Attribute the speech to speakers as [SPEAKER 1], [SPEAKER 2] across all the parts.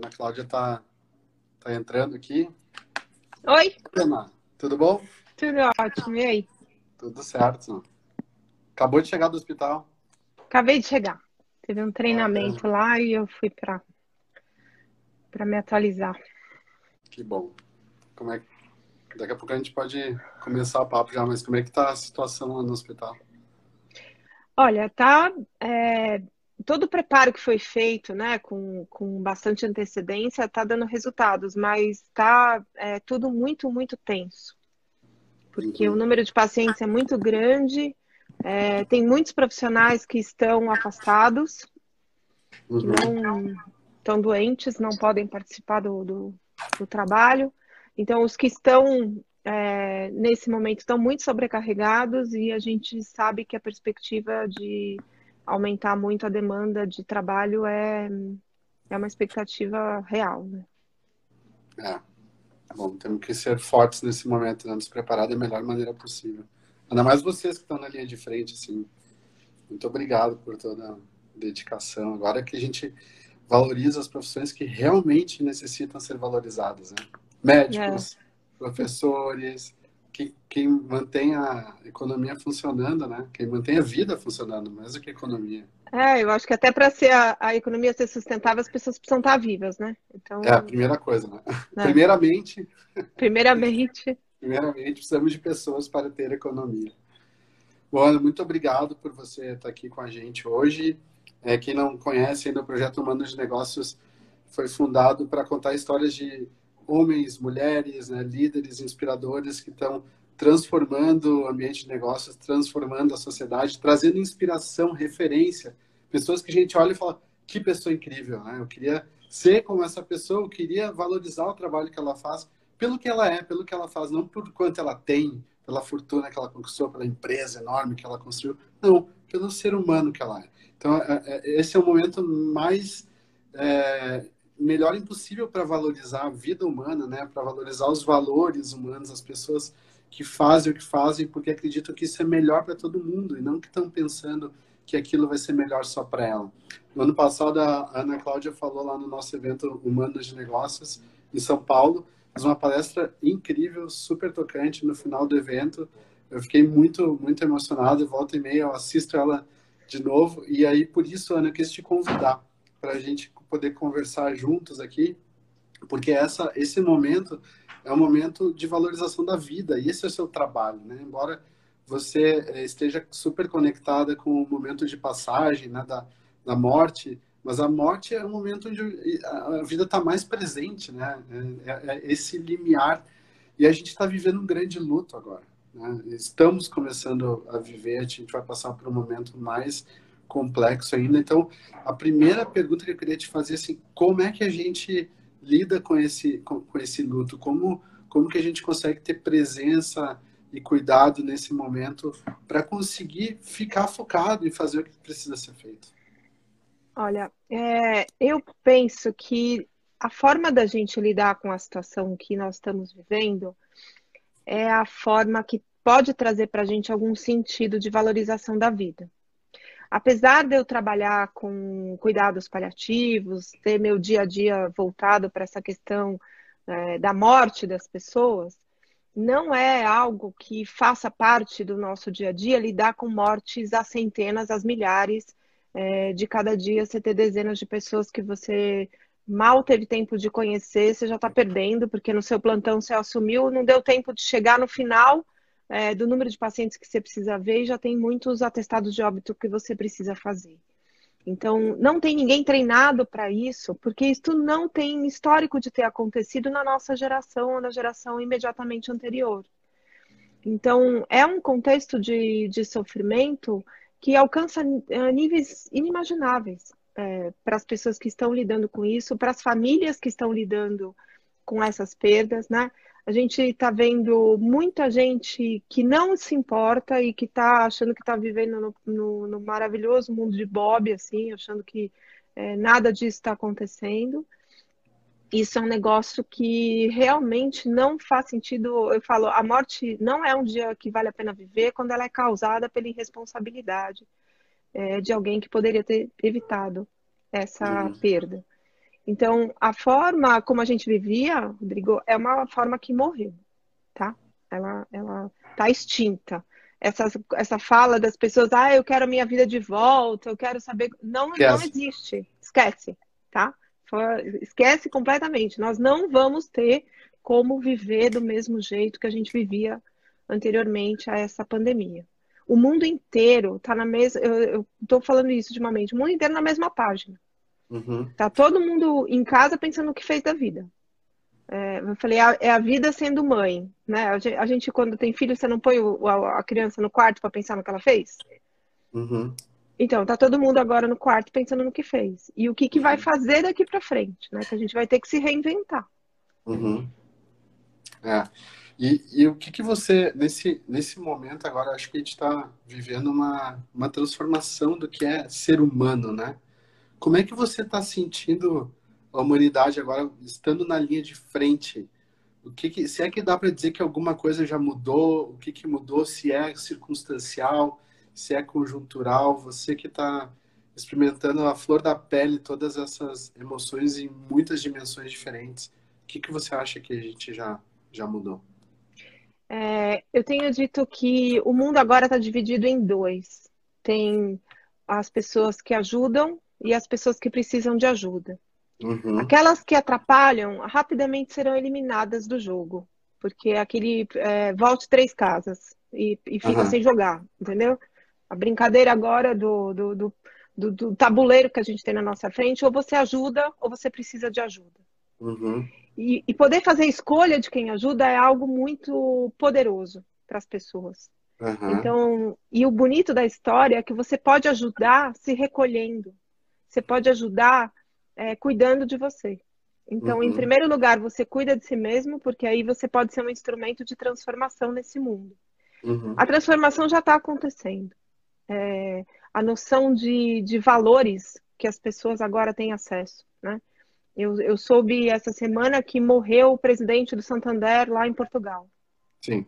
[SPEAKER 1] Ana Cláudia está tá entrando aqui.
[SPEAKER 2] Oi.
[SPEAKER 1] Ana, tudo bom?
[SPEAKER 2] Tudo ótimo. E aí?
[SPEAKER 1] Tudo certo. Acabou de chegar do hospital?
[SPEAKER 2] Acabei de chegar. Teve um treinamento ah, é. lá e eu fui para para me atualizar.
[SPEAKER 1] Que bom. Como é que daqui a pouco a gente pode começar o papo já, mas como é que tá a situação lá no hospital?
[SPEAKER 2] Olha, tá é, todo o preparo que foi feito, né, com, com bastante antecedência, está dando resultados, mas está é, tudo muito, muito tenso. Porque uhum. o número de pacientes é muito grande, é, tem muitos profissionais que estão afastados, que uhum. não estão doentes, não podem participar do, do, do trabalho. Então, os que estão é, nesse momento estão muito sobrecarregados e a gente sabe que a perspectiva de aumentar muito a demanda de trabalho é, é uma expectativa real. Né?
[SPEAKER 1] É. Bom, temos que ser fortes nesse momento, né? nos preparar da melhor maneira possível. Ainda mais vocês que estão na linha de frente, assim. Muito obrigado por toda a dedicação. Agora que a gente valoriza as profissões que realmente necessitam ser valorizadas, né? Médicos, é. professores, que, quem mantém a economia funcionando, né? Quem mantém a vida funcionando, mais do que a economia.
[SPEAKER 2] É, eu acho que até para ser a, a, economia ser sustentável, as pessoas precisam estar vivas, né?
[SPEAKER 1] Então, é a primeira coisa, né? É. Primeiramente.
[SPEAKER 2] Primeiramente.
[SPEAKER 1] primeiramente, precisamos de pessoas para ter economia. Bom, muito obrigado por você estar aqui com a gente hoje. É, quem não conhece ainda o projeto Humanos de Negócios foi fundado para contar histórias de homens, mulheres, né, líderes inspiradores que estão transformando o ambiente de negócios, transformando a sociedade, trazendo inspiração, referência, pessoas que a gente olha e fala que pessoa incrível, né? Eu queria ser como essa pessoa, eu queria valorizar o trabalho que ela faz pelo que ela é, pelo que ela faz, não por quanto ela tem, pela fortuna que ela conquistou, pela empresa enorme que ela construiu, não, pelo ser humano que ela é. Então, é, é, esse é o momento mais é, melhor impossível para valorizar a vida humana, né? Para valorizar os valores humanos, as pessoas que fazem o que fazem porque acreditam que isso é melhor para todo mundo e não que estão pensando que aquilo vai ser melhor só para ela. No ano passado, a Ana Cláudia falou lá no nosso evento Humanos de Negócios, em São Paulo, fez uma palestra incrível, super tocante no final do evento. Eu fiquei muito, muito emocionado. Volta e meia, eu assisto ela de novo. E aí, por isso, Ana, eu quis te convidar para a gente poder conversar juntos aqui, porque essa, esse momento é um momento de valorização da vida, e esse é o seu trabalho, né? Embora você eh, esteja super conectada com o momento de passagem, né, da, da morte, mas a morte é um momento onde a vida está mais presente, né? É, é, é esse limiar, e a gente está vivendo um grande luto agora. Né? Estamos começando a viver, a gente vai passar por um momento mais complexo ainda. Então, a primeira pergunta que eu queria te fazer é assim, como é que a gente lida com esse com, com esse luto? Como como que a gente consegue ter presença e cuidado nesse momento para conseguir ficar focado e fazer o que precisa ser feito?
[SPEAKER 2] Olha, é, eu penso que a forma da gente lidar com a situação que nós estamos vivendo é a forma que pode trazer para a gente algum sentido de valorização da vida apesar de eu trabalhar com cuidados paliativos, ter meu dia a dia voltado para essa questão é, da morte das pessoas, não é algo que faça parte do nosso dia a dia lidar com mortes a centenas, às milhares. É, de cada dia você ter dezenas de pessoas que você mal teve tempo de conhecer, você já está perdendo, porque no seu plantão você assumiu, não deu tempo de chegar no final é, do número de pacientes que você precisa ver e já tem muitos atestados de óbito que você precisa fazer. Então, não tem ninguém treinado para isso, porque isso não tem histórico de ter acontecido na nossa geração ou na geração imediatamente anterior. Então, é um contexto de, de sofrimento que alcança é, níveis inimagináveis é, para as pessoas que estão lidando com isso, para as famílias que estão lidando com essas perdas, né? A gente está vendo muita gente que não se importa e que está achando que está vivendo no, no, no, maravilhoso mundo de Bob, assim, achando que é, nada disso está acontecendo. Isso é um negócio que realmente não faz sentido. Eu falo, a morte não é um dia que vale a pena viver quando ela é causada pela irresponsabilidade é, de alguém que poderia ter evitado essa uhum. perda. Então, a forma como a gente vivia, Rodrigo, é uma forma que morreu, tá? Ela, ela tá extinta. Essa, essa fala das pessoas, ah, eu quero a minha vida de volta, eu quero saber. Não, não existe. Esquece, tá? Esquece completamente. Nós não vamos ter como viver do mesmo jeito que a gente vivia anteriormente a essa pandemia. O mundo inteiro está na mesma. Eu estou falando isso ultimamente. O mundo inteiro na mesma página. Uhum. Tá todo mundo em casa pensando no que fez da vida. É, eu falei, é, é a vida sendo mãe, né? A gente, quando tem filho, você não põe a, criança no quarto para pensar no que ela fez? Uhum. Então, tá todo mundo agora no quarto pensando no que fez. E o que, que vai uhum. fazer daqui para frente, né? Que a gente vai ter que se reinventar.
[SPEAKER 1] Uhum. É. E, e, o que, que você, nesse, nesse momento agora, acho que a gente está vivendo uma, uma transformação do que é ser humano, né? Como é que você está sentindo a humanidade agora estando na linha de frente? O que, que se é que dá para dizer que alguma coisa já mudou? O que, que mudou? Se é circunstancial? Se é conjuntural? Você que está experimentando a flor da pele todas essas emoções em muitas dimensões diferentes, o que, que você acha que a gente já, já mudou?
[SPEAKER 2] É, eu tenho dito que o mundo agora está dividido em dois. Tem as pessoas que ajudam e as pessoas que precisam de ajuda. Uhum. Aquelas que atrapalham rapidamente serão eliminadas do jogo, porque aquele é, volte três casas e, e fica uhum. sem jogar, entendeu? A brincadeira agora do, do, do, do, do tabuleiro que a gente tem na nossa frente, ou você ajuda ou você precisa de ajuda. Uhum. E, e, poder fazer escolha de quem ajuda é algo muito poderoso para as pessoas. Uhum. Então, e o bonito da história é que você pode ajudar se recolhendo. Você pode ajudar é, cuidando de você. Então, uhum. em primeiro lugar, você cuida de si mesmo, porque aí você pode ser um instrumento de transformação nesse mundo. Uhum. A transformação já está acontecendo. É, a noção de, de valores que as pessoas agora têm acesso, né? Eu, eu soube essa semana que morreu o presidente do Santander lá em Portugal. Sim.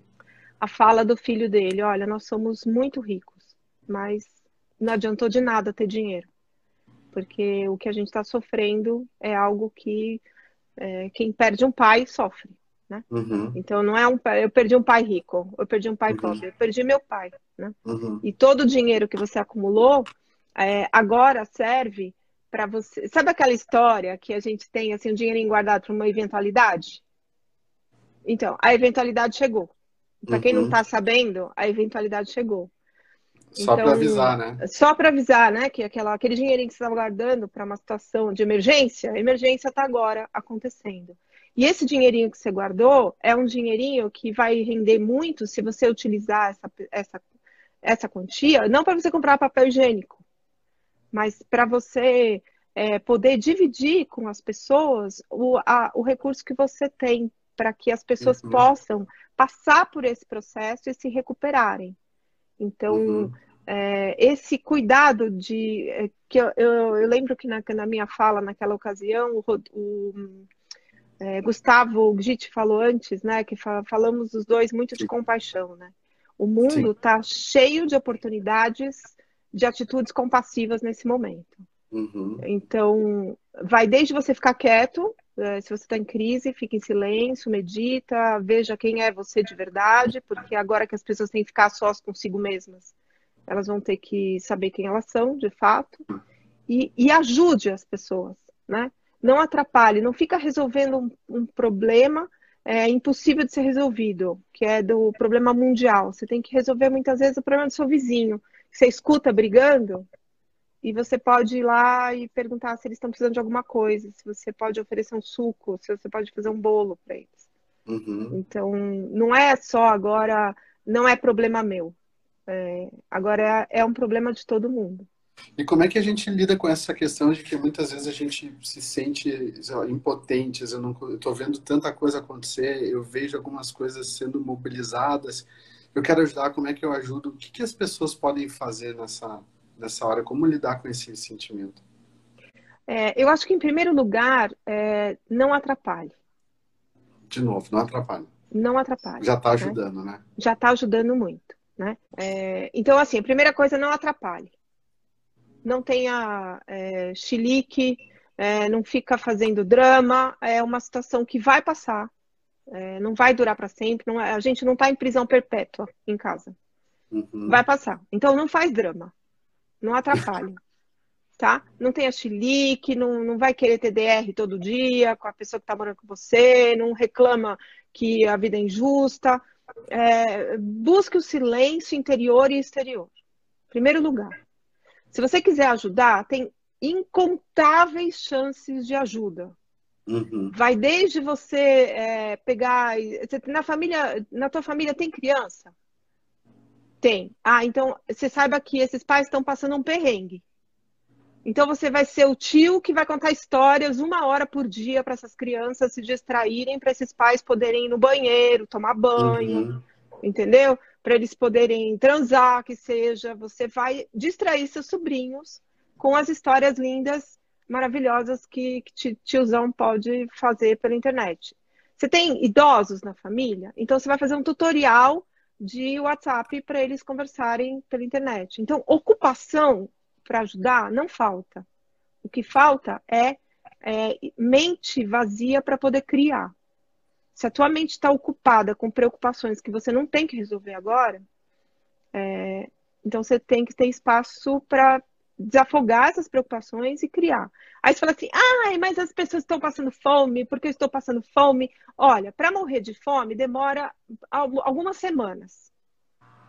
[SPEAKER 2] A fala do filho dele, olha, nós somos muito ricos, mas não adiantou de nada ter dinheiro porque o que a gente está sofrendo é algo que é, quem perde um pai sofre. Né? Uhum. Então não é um eu perdi um pai rico, eu perdi um pai uhum. pobre, eu perdi meu pai, né? Uhum. E todo o dinheiro que você acumulou é, agora serve para você. Sabe aquela história que a gente tem assim um dinheiro guardado para uma eventualidade? Então a eventualidade chegou. Para quem não está uhum. sabendo, a eventualidade chegou.
[SPEAKER 1] Só então, para avisar, né?
[SPEAKER 2] Só para avisar, né? Que aquela, aquele dinheirinho que você estava guardando para uma situação de emergência, a emergência está agora acontecendo. E esse dinheirinho que você guardou é um dinheirinho que vai render muito se você utilizar essa, essa, essa quantia, não para você comprar papel higiênico, mas para você é, poder dividir com as pessoas o, a, o recurso que você tem, para que as pessoas uhum. possam passar por esse processo e se recuperarem. Então, uhum. é, esse cuidado de. É, que eu, eu, eu, lembro que na, na, minha fala, naquela ocasião, o, o é, Gustavo Gitt falou antes, né? Que fala, falamos os dois muito de compaixão, né? O mundo está cheio de oportunidades de atitudes compassivas nesse momento. Uhum. Então, vai desde você ficar quieto, se você está em crise, fique em silêncio, medita, veja quem é você de verdade, porque agora que as pessoas têm que ficar sós consigo mesmas, elas vão ter que saber quem elas são, de fato, e, e ajude as pessoas, né? Não atrapalhe, não fica resolvendo um, um problema é, impossível de ser resolvido, que é do problema mundial. Você tem que resolver muitas vezes o problema do seu vizinho. Você escuta brigando, e você pode ir lá e perguntar se eles estão precisando de alguma coisa, se você pode oferecer um suco, se você pode fazer um bolo para eles. Uhum. Então, não é só agora, não é problema meu. É, agora é, é, um problema de todo mundo.
[SPEAKER 1] E como é que a gente lida com essa questão de que muitas vezes a gente se sente impotente? Eu não estou vendo tanta coisa acontecer, eu vejo algumas coisas sendo mobilizadas. Eu quero ajudar, como é que eu ajudo? O que, que as pessoas podem fazer nessa, nessa hora? Como lidar com esse sentimento?
[SPEAKER 2] É, eu acho que, em primeiro lugar, é, não atrapalhe.
[SPEAKER 1] De novo, não atrapalhe.
[SPEAKER 2] Não atrapalhe.
[SPEAKER 1] Já está né? ajudando, né? né?
[SPEAKER 2] Já está ajudando muito, né? É, então, assim, a primeira coisa, não atrapalhe. Não tenha é, chilique, é, não fica fazendo drama, é uma situação que vai passar, é, não vai durar para sempre, não, é, a gente não está em prisão perpétua em casa. Uhum. Vai passar. Então não faz drama, não atrapalhe. tá? Não tenha chilique, não, não vai querer TDR todo dia com a pessoa que está morando com você, não reclama que a vida é injusta. É, busque o silêncio interior e exterior. Primeiro lugar. Se você quiser ajudar, tem incontáveis chances de ajuda. Uhum. Vai desde você é, pegar. Na família, na tua família tem criança? Tem. Ah, então você saiba que esses pais estão passando um perrengue. Então você vai ser o tio que vai contar histórias uma hora por dia para essas crianças se distraírem, para esses pais poderem ir no banheiro, tomar banho, uhum. entendeu? Para eles poderem transar, que seja. Você vai distrair seus sobrinhos com as histórias lindas, maravilhosas que, que tiozão pode fazer pela internet. Você tem idosos na família? Então você vai fazer um tutorial de WhatsApp para eles conversarem pela internet. Então, ocupação para ajudar não falta. O que falta é, é mente vazia para poder criar. Se a tua mente está ocupada com preocupações que você não tem que resolver agora, é, então você tem que ter espaço para desafogar essas preocupações e criar. Aí você fala assim: ah, mas as pessoas estão passando fome, porque eu estou passando fome. Olha, para morrer de fome demora algumas semanas.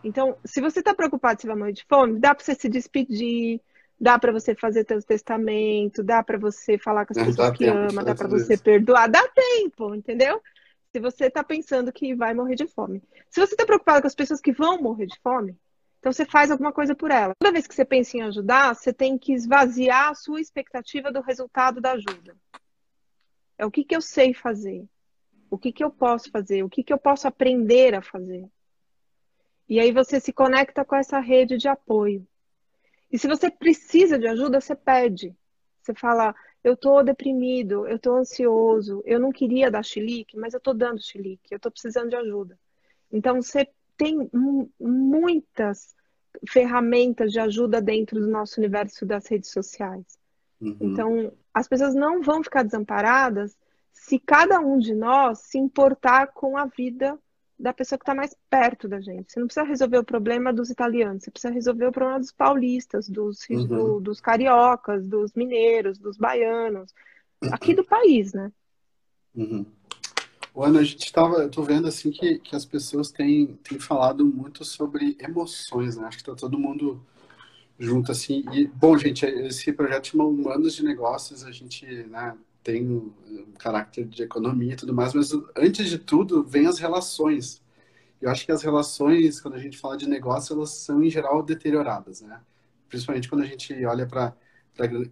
[SPEAKER 2] Então, se você está preocupado se vai morrer de fome, dá para você se despedir, dá para você fazer seu testamento, dá para você falar com as pessoas que ama, dá para você perdoar, dá tempo, entendeu? Se você está pensando que vai morrer de fome. Se você está preocupado com as pessoas que vão morrer de fome, então você faz alguma coisa por ela. Toda vez que você pensa em ajudar, você tem que esvaziar a sua expectativa do resultado da ajuda. É o que, que eu sei fazer, o que, que eu posso fazer, o que, que eu posso aprender a fazer. E aí você se conecta com essa rede de apoio. E se você precisa de ajuda, você pede. Você fala, eu tô deprimido, eu tô ansioso, eu não queria dar chilique, mas eu tô dando chilique, eu tô precisando de ajuda. Então você tem muitas ferramentas de ajuda dentro do nosso universo das redes sociais. Uhum. Então, as pessoas não vão ficar desamparadas se cada um de nós se importar com a vida da pessoa que está mais perto da gente. Você não precisa resolver o problema dos italianos, você precisa resolver o problema dos paulistas, dos, uhum. do, dos cariocas, dos mineiros, dos baianos, aqui do país, né?
[SPEAKER 1] Uhum. Ana, a gente estava, eu tô vendo assim que, que as pessoas têm, têm falado muito sobre emoções, né? Acho que está todo mundo junto assim. E, bom, gente, esse projeto chama Humanos de Negócios, a gente, né, tem um caráter de economia e tudo mais, mas antes de tudo vem as relações. Eu acho que as relações, quando a gente fala de negócio, elas são em geral deterioradas, né? Principalmente quando a gente olha para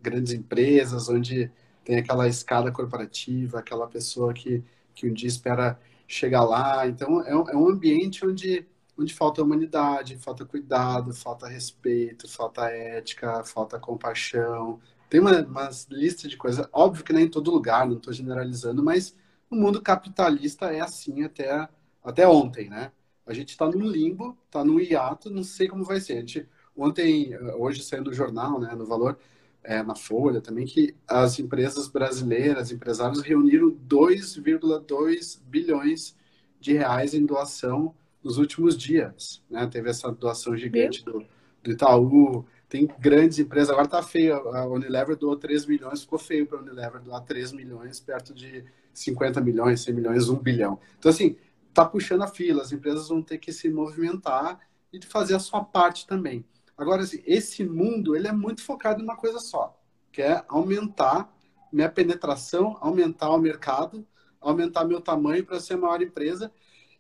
[SPEAKER 1] grandes empresas, onde tem aquela escada corporativa, aquela pessoa que, que um dia espera chegar lá. Então, é um, é um ambiente onde, onde falta humanidade, falta cuidado, falta respeito, falta ética, falta compaixão, tem uma, umas listas de coisas, óbvio que nem em todo lugar, não estou generalizando, mas o mundo capitalista é assim até, até ontem, né? A gente está num limbo, está num hiato, não sei como vai ser. A gente, ontem, hoje saindo no jornal, né, no Valor, é, na Folha também, que as empresas brasileiras, empresários, reuniram 2,2 bilhões de reais em doação nos últimos dias. Né? Teve essa doação gigante do, do Itaú, tem grandes empresas, agora tá feio, a Unilever doou 3 milhões, ficou feio para a Unilever doar 3 milhões, perto de 50 milhões, 100 milhões, 1 bilhão. Então, assim, tá puxando a fila, as empresas vão ter que se movimentar e fazer a sua parte também. Agora, assim, esse mundo, ele é muito focado em uma coisa só, que é aumentar minha penetração, aumentar o mercado, aumentar meu tamanho para ser a maior empresa,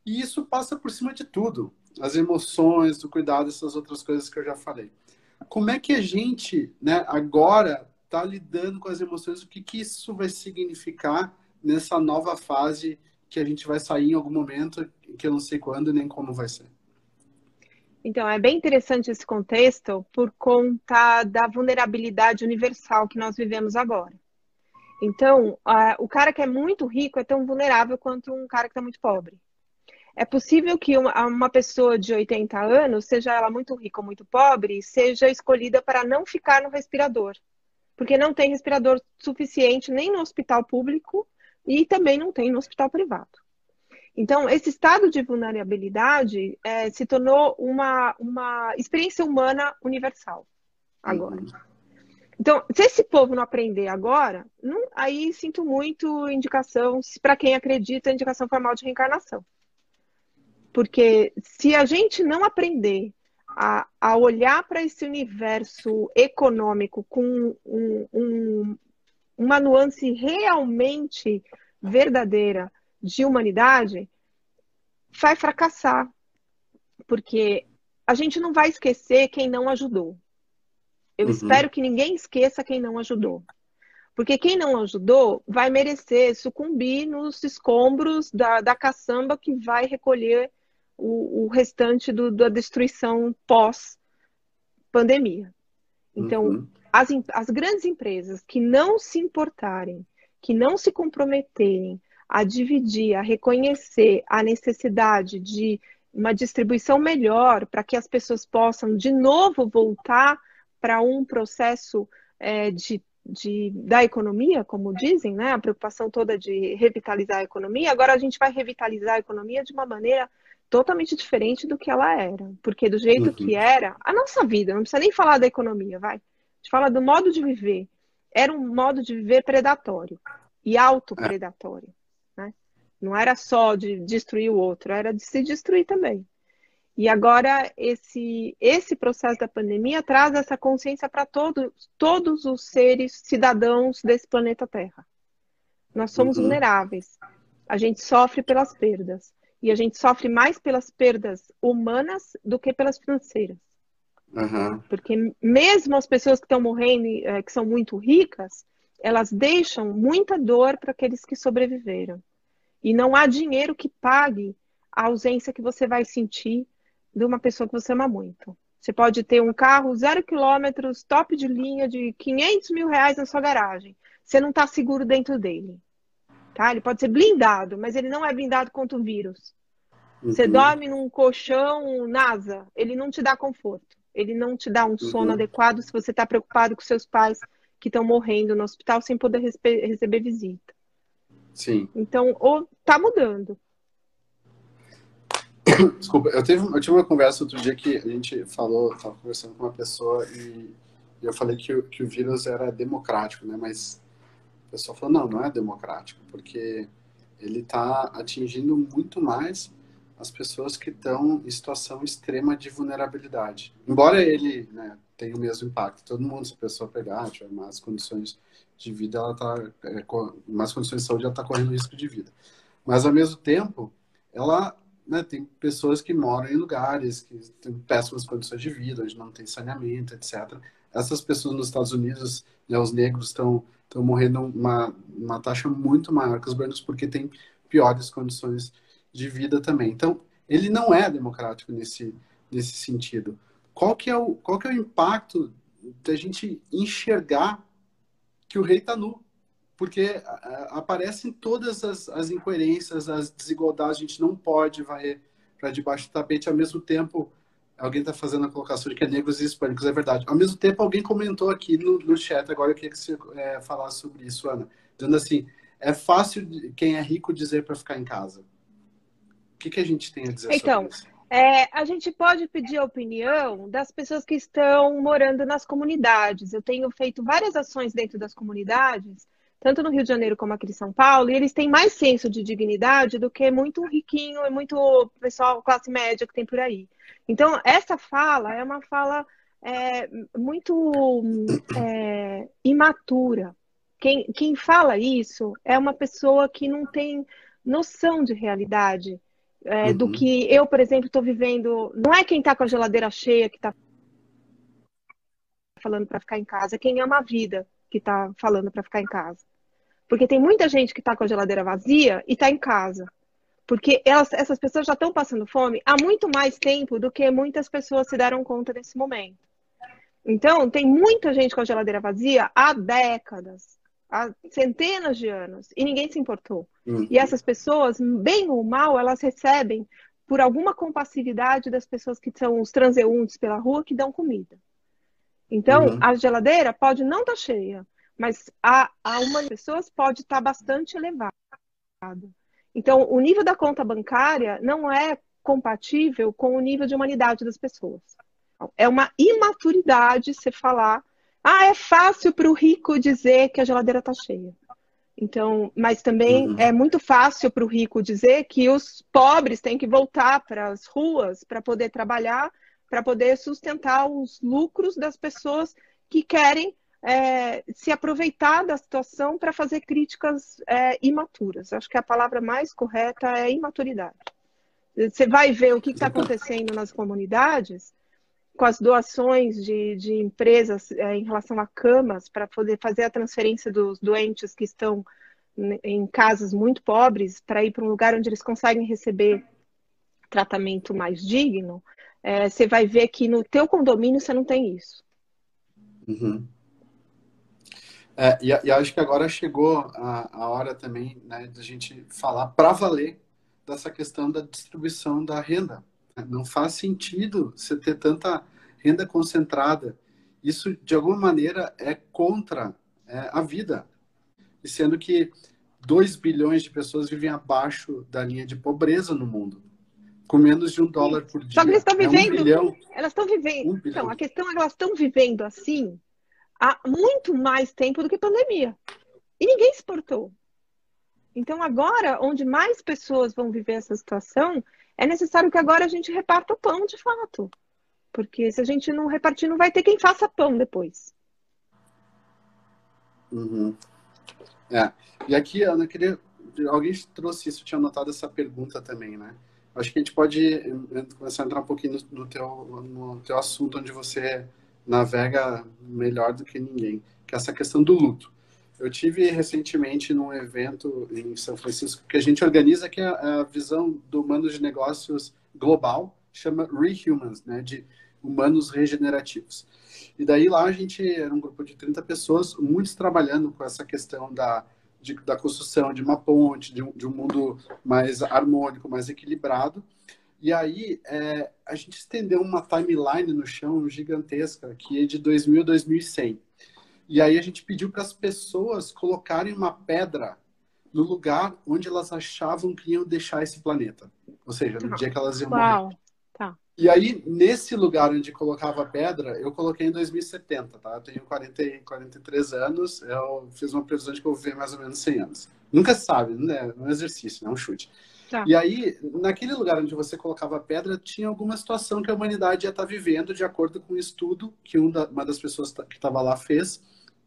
[SPEAKER 1] e isso passa por cima de tudo, as emoções, o cuidado, essas outras coisas que eu já falei. Como é que a gente, né, agora está lidando com as emoções? O que, que isso vai significar nessa nova fase que a gente vai sair em algum momento, que eu não sei quando nem como vai ser?
[SPEAKER 2] Então, é bem interessante esse contexto por conta da vulnerabilidade universal que nós vivemos agora. Então, o cara que é muito rico é tão vulnerável quanto um cara que está muito pobre. É possível que uma, uma, pessoa de 80 anos, seja ela muito rica ou muito pobre, seja escolhida para não ficar no respirador. porque não tem respirador suficiente nem no hospital público e também não tem no hospital privado. Então, esse estado de vulnerabilidade é, se tornou uma, uma experiência humana universal agora. Uhum. Então, se esse povo não aprender agora, não, aí sinto muito indicação, para quem acredita, indicação formal de reencarnação. Porque se a gente não aprender a, a olhar para esse universo econômico com um, um, uma nuance realmente verdadeira de humanidade, vai fracassar. Porque a gente não vai esquecer quem não ajudou. Eu uhum. espero que ninguém esqueça quem não ajudou. Porque quem não ajudou vai merecer sucumbir nos escombros da, da caçamba que vai recolher o, o restante do, da destruição pós-pandemia. Então, uhum. as, as grandes empresas que não se importarem, que não se comprometerem a dividir, a reconhecer a necessidade de uma distribuição melhor para que as pessoas possam de novo voltar para um processo é, de, de, da economia, como dizem, né? A preocupação toda de revitalizar a economia. Agora a gente vai revitalizar a economia de uma maneira totalmente diferente do que ela era. Porque do jeito uhum. que era, a nossa vida, não precisa nem falar da economia, vai. A gente fala do modo de viver. Era um modo de viver predatório e autopredatório. Não era só de destruir o outro, era de se destruir também. E agora esse esse processo da pandemia traz essa consciência para todos todos os seres cidadãos desse planeta Terra. Nós somos uhum. vulneráveis. A gente sofre pelas perdas e a gente sofre mais pelas perdas humanas do que pelas financeiras. Uhum. Porque mesmo as pessoas que estão morrendo, eh, que são muito ricas, elas deixam muita dor para aqueles que sobreviveram. E não há dinheiro que pague a ausência que você vai sentir de uma pessoa que você ama muito. Você pode ter um carro zero quilômetros, top de linha, de 500 mil reais na sua garagem. Você não está seguro dentro dele. Tá? Ele pode ser blindado, mas ele não é blindado contra o vírus. Uhum. Você dorme num colchão NASA, ele não te dá conforto. Ele não te dá um sono uhum. adequado se você está preocupado com seus pais que estão morrendo no hospital sem poder receber visita.
[SPEAKER 1] Sim.
[SPEAKER 2] Então, ou tá mudando.
[SPEAKER 1] Desculpa, eu, teve, eu tive uma conversa outro dia que a gente falou, estava conversando com uma pessoa e, e eu falei que, que o vírus era democrático, né? Mas a pessoa falou, não, não é democrático, porque ele está atingindo muito mais as pessoas que estão em situação extrema de vulnerabilidade. Embora ele né, tenha o mesmo impacto, todo mundo, se a pessoa pegar, tiver más condições de vida, ela está, é, más condições de saúde, ela está correndo risco de vida. Mas, ao mesmo tempo, ela né, tem pessoas que moram em lugares que têm péssimas condições de vida, onde não tem saneamento, etc. Essas pessoas nos Estados Unidos, né, os negros estão estão morrendo uma, uma taxa muito maior que os brancos porque tem piores condições de vida também. Então, ele não é democrático nesse, nesse sentido. Qual que, é o, qual que é o impacto da gente enxergar que o rei está nu? porque aparecem todas as, as incoerências, as desigualdades, a gente não pode vai para debaixo do tapete ao mesmo tempo. Alguém está fazendo a colocação de que é negros e hispânicos, é verdade. Ao mesmo tempo, alguém comentou aqui no, no chat, agora eu queria que você é, falasse sobre isso, Ana, dizendo assim: é fácil quem é rico dizer para ficar em casa. O que, que a gente tem a dizer
[SPEAKER 2] então,
[SPEAKER 1] sobre isso?
[SPEAKER 2] É, a gente pode pedir a opinião das pessoas que estão morando nas comunidades. Eu tenho feito várias ações dentro das comunidades tanto no Rio de Janeiro como aqui em São Paulo, e eles têm mais senso de dignidade do que muito riquinho e muito pessoal classe média que tem por aí. Então, essa fala é uma fala é, muito é, imatura. Quem, quem fala isso é uma pessoa que não tem noção de realidade. É, uhum. Do que eu, por exemplo, estou vivendo. Não é quem está com a geladeira cheia que está falando para ficar em casa, é quem ama a vida que está falando para ficar em casa. Porque tem muita gente que está com a geladeira vazia e está em casa. Porque elas, essas pessoas já estão passando fome há muito mais tempo do que muitas pessoas se deram conta nesse momento. Então, tem muita gente com a geladeira vazia há décadas, há centenas de anos, e ninguém se importou. Uhum. E essas pessoas, bem ou mal, elas recebem por alguma compassividade das pessoas que são os transeuntes pela rua que dão comida. Então, uhum. a geladeira pode não estar tá cheia, mas a, a uma pessoas pode estar bastante elevado. Então, o nível da conta bancária não é compatível com o nível de humanidade das pessoas. É uma imaturidade você falar, ah, é fácil para o rico dizer que a geladeira está cheia. Então, mas também uhum. é muito fácil para o rico dizer que os pobres têm que voltar para as ruas para poder trabalhar, para poder sustentar os lucros das pessoas que querem é, se aproveitar da situação para fazer críticas é, imaturas. Acho que a palavra mais correta é imaturidade. Você vai ver o que está acontecendo nas comunidades com as doações de, de empresas é, em relação a camas para poder fazer a transferência dos doentes que estão em casas muito pobres para ir para um lugar onde eles conseguem receber tratamento mais digno, é, você vai ver que no teu condomínio você não tem isso.
[SPEAKER 1] Uhum. É, e, e, acho que agora chegou a, a hora também né, da gente falar para valer dessa questão da distribuição da renda. Não faz sentido você ter tanta renda concentrada. Isso, de alguma maneira, é contra é, a vida. E sendo que 2 bilhões de pessoas vivem abaixo da linha de pobreza no mundo, com menos de um dólar por dia.
[SPEAKER 2] Só que eles estão vivendo. É um bilhão, elas estão vivendo. Um então, a questão é que elas estão vivendo assim há muito mais tempo do que pandemia. E ninguém exportou. Então, agora, onde mais pessoas vão viver essa situação, é necessário que agora a gente reparta o pão de fato. Porque se a gente não repartir, não vai ter quem faça pão depois.
[SPEAKER 1] Uhum. É. E aqui, Ana, queria. Alguém trouxe isso, tinha anotado essa pergunta também, né? Acho que a gente pode eh, começar a entrar um pouquinho no, teu, no teu assunto, onde você navega melhor do que ninguém, que é essa questão do luto. Eu tive recentemente num evento em São Francisco que a gente organiza, que é a visão do humano de negócios global, chama Rehumans, né, de humanos regenerativos. E daí lá a gente era um grupo de 30 pessoas, muitos trabalhando com essa questão da, de, da construção de uma ponte, de um, de um mundo mais harmônico, mais equilibrado. E aí é, a gente estendeu uma timeline no chão gigantesca, que é de 2000 a 2100. E aí a gente pediu para as pessoas colocarem uma pedra no lugar onde elas achavam que iam deixar esse planeta. Ou seja, no tá. dia que elas iam Uau. morrer. Tá. E aí, nesse lugar onde colocava a pedra, eu coloquei em 2070, tá? Eu tenho 40, 43 anos, eu fiz uma previsão de que eu vou viver mais ou menos 100 anos. Nunca se sabe, né? é um exercício, não é um chute. Tá. E aí, naquele lugar onde você colocava a pedra, tinha alguma situação que a humanidade ia estar vivendo de acordo com um estudo que uma das pessoas que estava lá fez,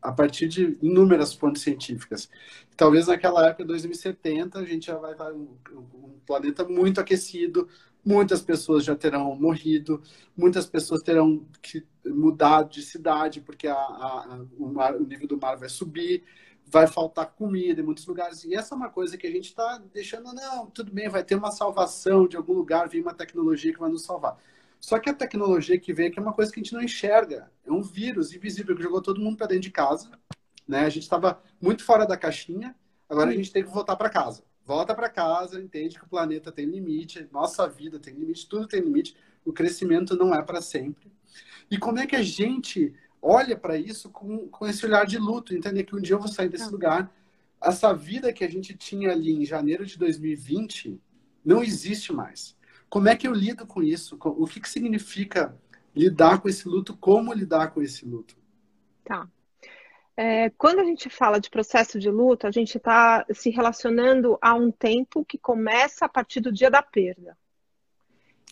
[SPEAKER 1] a partir de inúmeras fontes científicas. Talvez naquela época, 2070, a gente já vai estar um, um planeta muito aquecido, muitas pessoas já terão morrido, muitas pessoas terão que mudar de cidade porque a, a, o, mar, o, nível do mar vai subir, vai faltar comida em muitos lugares. E essa é uma coisa que a gente está deixando, não, tudo bem, vai ter uma salvação de algum lugar, vir uma tecnologia que vai nos salvar. Só que a tecnologia que veio aqui é uma coisa que a gente não enxerga. É um vírus invisível que jogou todo mundo para dentro de casa. Né? A gente estava muito fora da caixinha, agora a gente tem que voltar para casa. Volta para casa, entende que o planeta tem limite, nossa vida tem limite, tudo tem limite, o crescimento não é para sempre. E como é que a gente olha para isso com, com esse olhar de luto, entender que um dia eu vou sair desse lugar. Essa vida que a gente tinha ali em janeiro de 2020 não existe mais. Como é que eu lido com isso? O que, que significa lidar com esse luto? Como lidar com esse luto?
[SPEAKER 2] Tá. É, quando a gente fala de processo de luto, a gente está se relacionando a um tempo que começa a partir do dia da perda.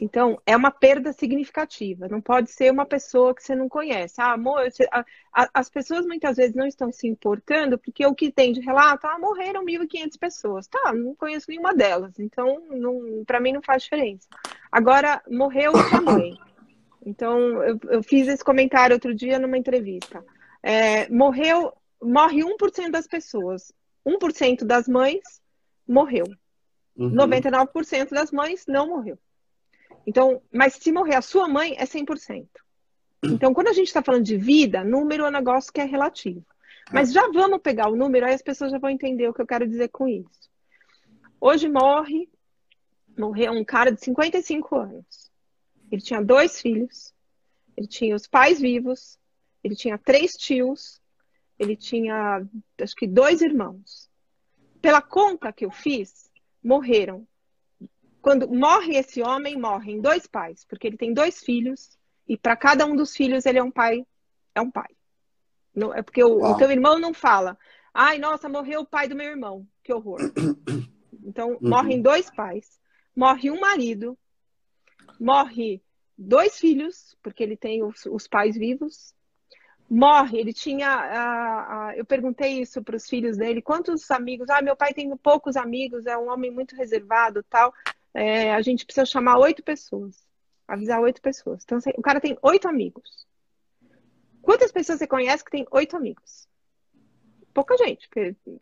[SPEAKER 2] Então, é uma perda significativa. Não pode ser uma pessoa que você não conhece. Ah, amor, a, as pessoas muitas vezes não estão se importando porque o que tem de relato, ah, morreram 1.500 pessoas. Tá, não conheço nenhuma delas. Então, para mim não faz diferença. Agora, morreu também. Então, eu, eu, fiz esse comentário outro dia numa entrevista. É, morreu, morre 1% das pessoas. 1% das mães morreu. Uhum. 99% das mães não morreu. Então, mas se morrer a sua mãe, é 100%. Então, quando a gente está falando de vida, número é um negócio que é relativo. Mas já vamos pegar o número, aí as pessoas já vão entender o que eu quero dizer com isso. Hoje morre, morreu um cara de 55 anos. Ele tinha dois filhos, ele tinha os pais vivos, ele tinha três tios, ele tinha, acho que, dois irmãos. Pela conta que eu fiz, morreram. Quando morre esse homem, morrem dois pais, porque ele tem dois filhos, e para cada um dos filhos ele é um pai, é um pai. Não, é porque o, o teu irmão não fala, ai, nossa, morreu o pai do meu irmão, que horror. Então, uhum. morrem dois pais, morre um marido, morre dois filhos, porque ele tem os, os pais vivos, morre. Ele tinha. eu perguntei isso para os filhos dele: quantos amigos? Ah, meu pai tem poucos amigos, é um homem muito reservado tal. É, a gente precisa chamar oito pessoas, avisar oito pessoas. Então, o cara tem oito amigos. Quantas pessoas você conhece que tem oito amigos? Pouca gente.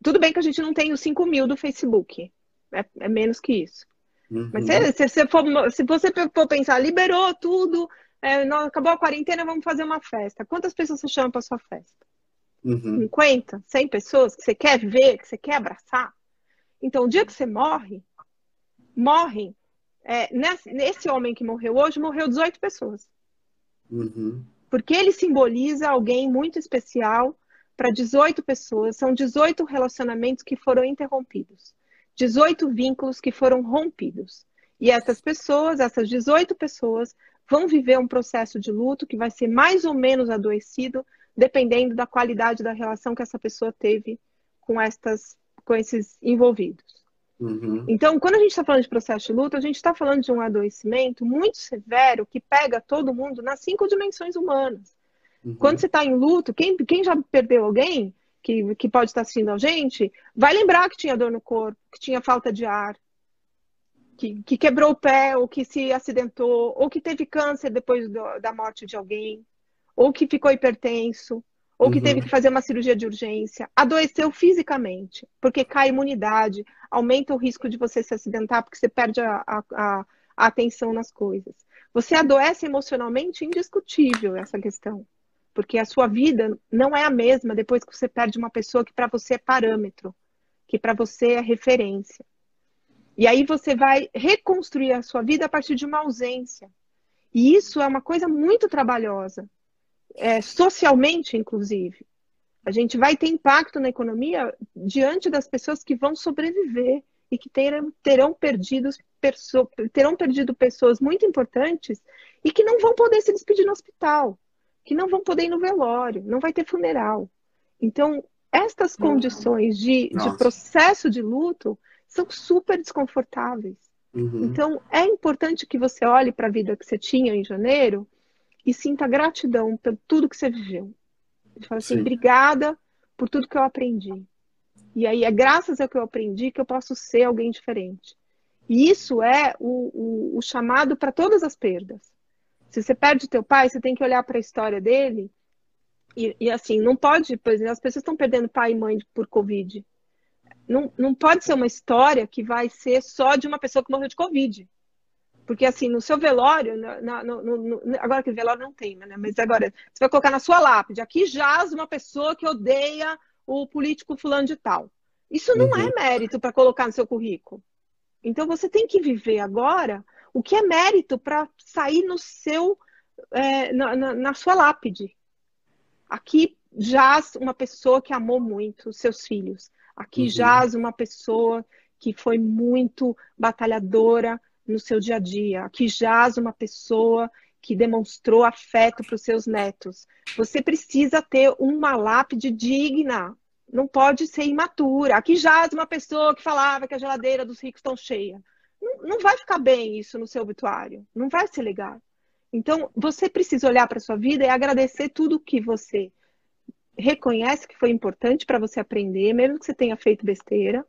[SPEAKER 2] tudo bem que a gente não tem os 5 mil do Facebook. É, é menos que isso. Uhum. Mas se, se, se, for, se você for pensar, liberou tudo, é, acabou a quarentena, vamos fazer uma festa. Quantas pessoas você chama para sua festa? Uhum. 50, 100 pessoas que você quer ver, que você quer abraçar? Então, o dia que você morre, morrem. É, nesse, nesse, homem que morreu hoje, morreu 18 pessoas. Uhum. Porque ele simboliza alguém muito especial para 18 pessoas. São 18 relacionamentos que foram interrompidos. 18 vínculos que foram rompidos. E essas pessoas, essas 18 pessoas, vão viver um processo de luto que vai ser mais ou menos adoecido, dependendo da qualidade da relação que essa pessoa teve com, estas, com esses envolvidos. Uhum. Então, quando a gente está falando de processo de luto, a gente está falando de um adoecimento muito severo que pega todo mundo nas cinco dimensões humanas. Uhum. Quando você está em luto, quem, quem já perdeu alguém que, que pode estar assistindo a gente, vai lembrar que tinha dor no corpo, que tinha falta de ar, que, que quebrou o pé, ou que se acidentou, ou que teve câncer depois do, da morte de alguém, ou que ficou hipertenso, ou que uhum. teve que fazer uma cirurgia de urgência, adoeceu fisicamente, porque cai a imunidade, aumenta o risco de você se acidentar, porque você perde a, a, a, a atenção nas coisas. Você adoece emocionalmente, indiscutível essa questão. Porque a sua vida não é a mesma depois que você perde uma pessoa que para você é parâmetro, que para você é referência. E aí você vai reconstruir a sua vida a partir de uma ausência. E isso é uma coisa muito trabalhosa, é, socialmente, inclusive. A gente vai ter impacto na economia diante das pessoas que vão sobreviver e que terão, terão, perdidos, terão perdido pessoas muito importantes e que não vão poder se despedir no hospital que não vão poder ir no velório, não vai ter funeral. Então, estas condições de, de processo de luto são super desconfortáveis. Uhum. Então, é importante que você olhe para a vida que você tinha em janeiro e sinta gratidão por tudo que você viveu. E fala assim, Sim. obrigada por tudo que eu aprendi. E aí é graças ao que eu aprendi que eu posso ser alguém diferente. E isso é o, o, o chamado para todas as perdas. Se você perde teu pai, você tem que olhar para a história dele e, e, assim, não pode, por exemplo, as pessoas estão perdendo pai e mãe por Covid. Não, não pode ser uma história que vai ser só de uma pessoa que morreu de Covid. Porque, assim, no seu velório, na, no, no, agora que velório não tem, né? Mas agora, você vai colocar na sua lápide, aqui jaz uma pessoa que odeia o político fulano de tal. Isso não é uhum. é mérito para colocar no seu currículo. Então, você tem que viver agora o que é mérito para sair no seu, é, na, na, na sua lápide. Aqui jaz uma pessoa que amou muito seus filhos. Aqui uhum. jaz uma pessoa que foi muito batalhadora no seu dia a dia. Aqui jaz uma pessoa que demonstrou afeto para os seus netos. Você precisa ter uma lápide digna. Não pode ser imatura. Aqui jaz uma pessoa que falava que a geladeira dos ricos estão cheia não, não vai ficar bem isso no seu obituário, não vai ser legal. Então, você precisa olhar para a sua vida e agradecer tudo que você reconhece que foi importante para você aprender, mesmo que você tenha feito besteira.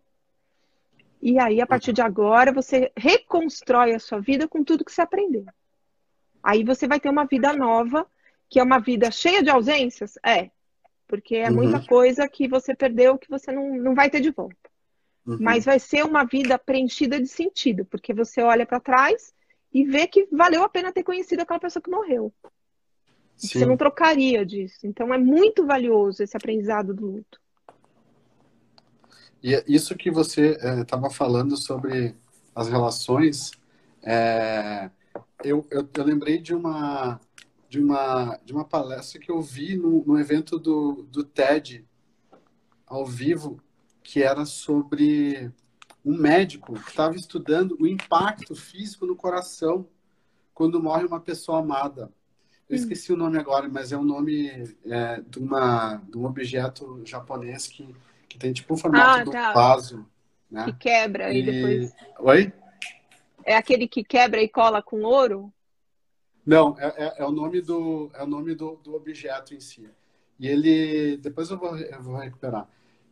[SPEAKER 2] E aí, a partir de agora, você reconstrói a sua vida com tudo que você aprendeu. Aí você vai ter uma vida nova, que é uma vida cheia de ausências? É. Porque é muita uhum. coisa que você perdeu que você não, não vai ter de volta. Uhum. Mas vai ser uma vida preenchida de sentido, porque você olha para trás e vê que valeu a pena ter conhecido aquela pessoa que morreu. Sim. Você não trocaria disso. Então é muito valioso esse aprendizado do luto.
[SPEAKER 1] E é isso que você estava é, falando sobre as relações, é, eu, eu, eu, lembrei de uma, de, uma, de uma palestra que eu vi no, no evento do, do TED ao vivo que era sobre um médico que estava estudando o impacto físico no coração quando morre uma pessoa amada. Eu hum. esqueci o nome agora, mas é um nome é, de, uma, de um objeto japonês que, que tem tipo o formato ah, do tá. vaso. Né?
[SPEAKER 2] Que quebra e... e depois.
[SPEAKER 1] Oi?
[SPEAKER 2] É aquele que quebra e cola com ouro?
[SPEAKER 1] Não, é, é, é, o nome do é o nome do, do objeto em si. E ele depois eu vou, eu vou recuperar.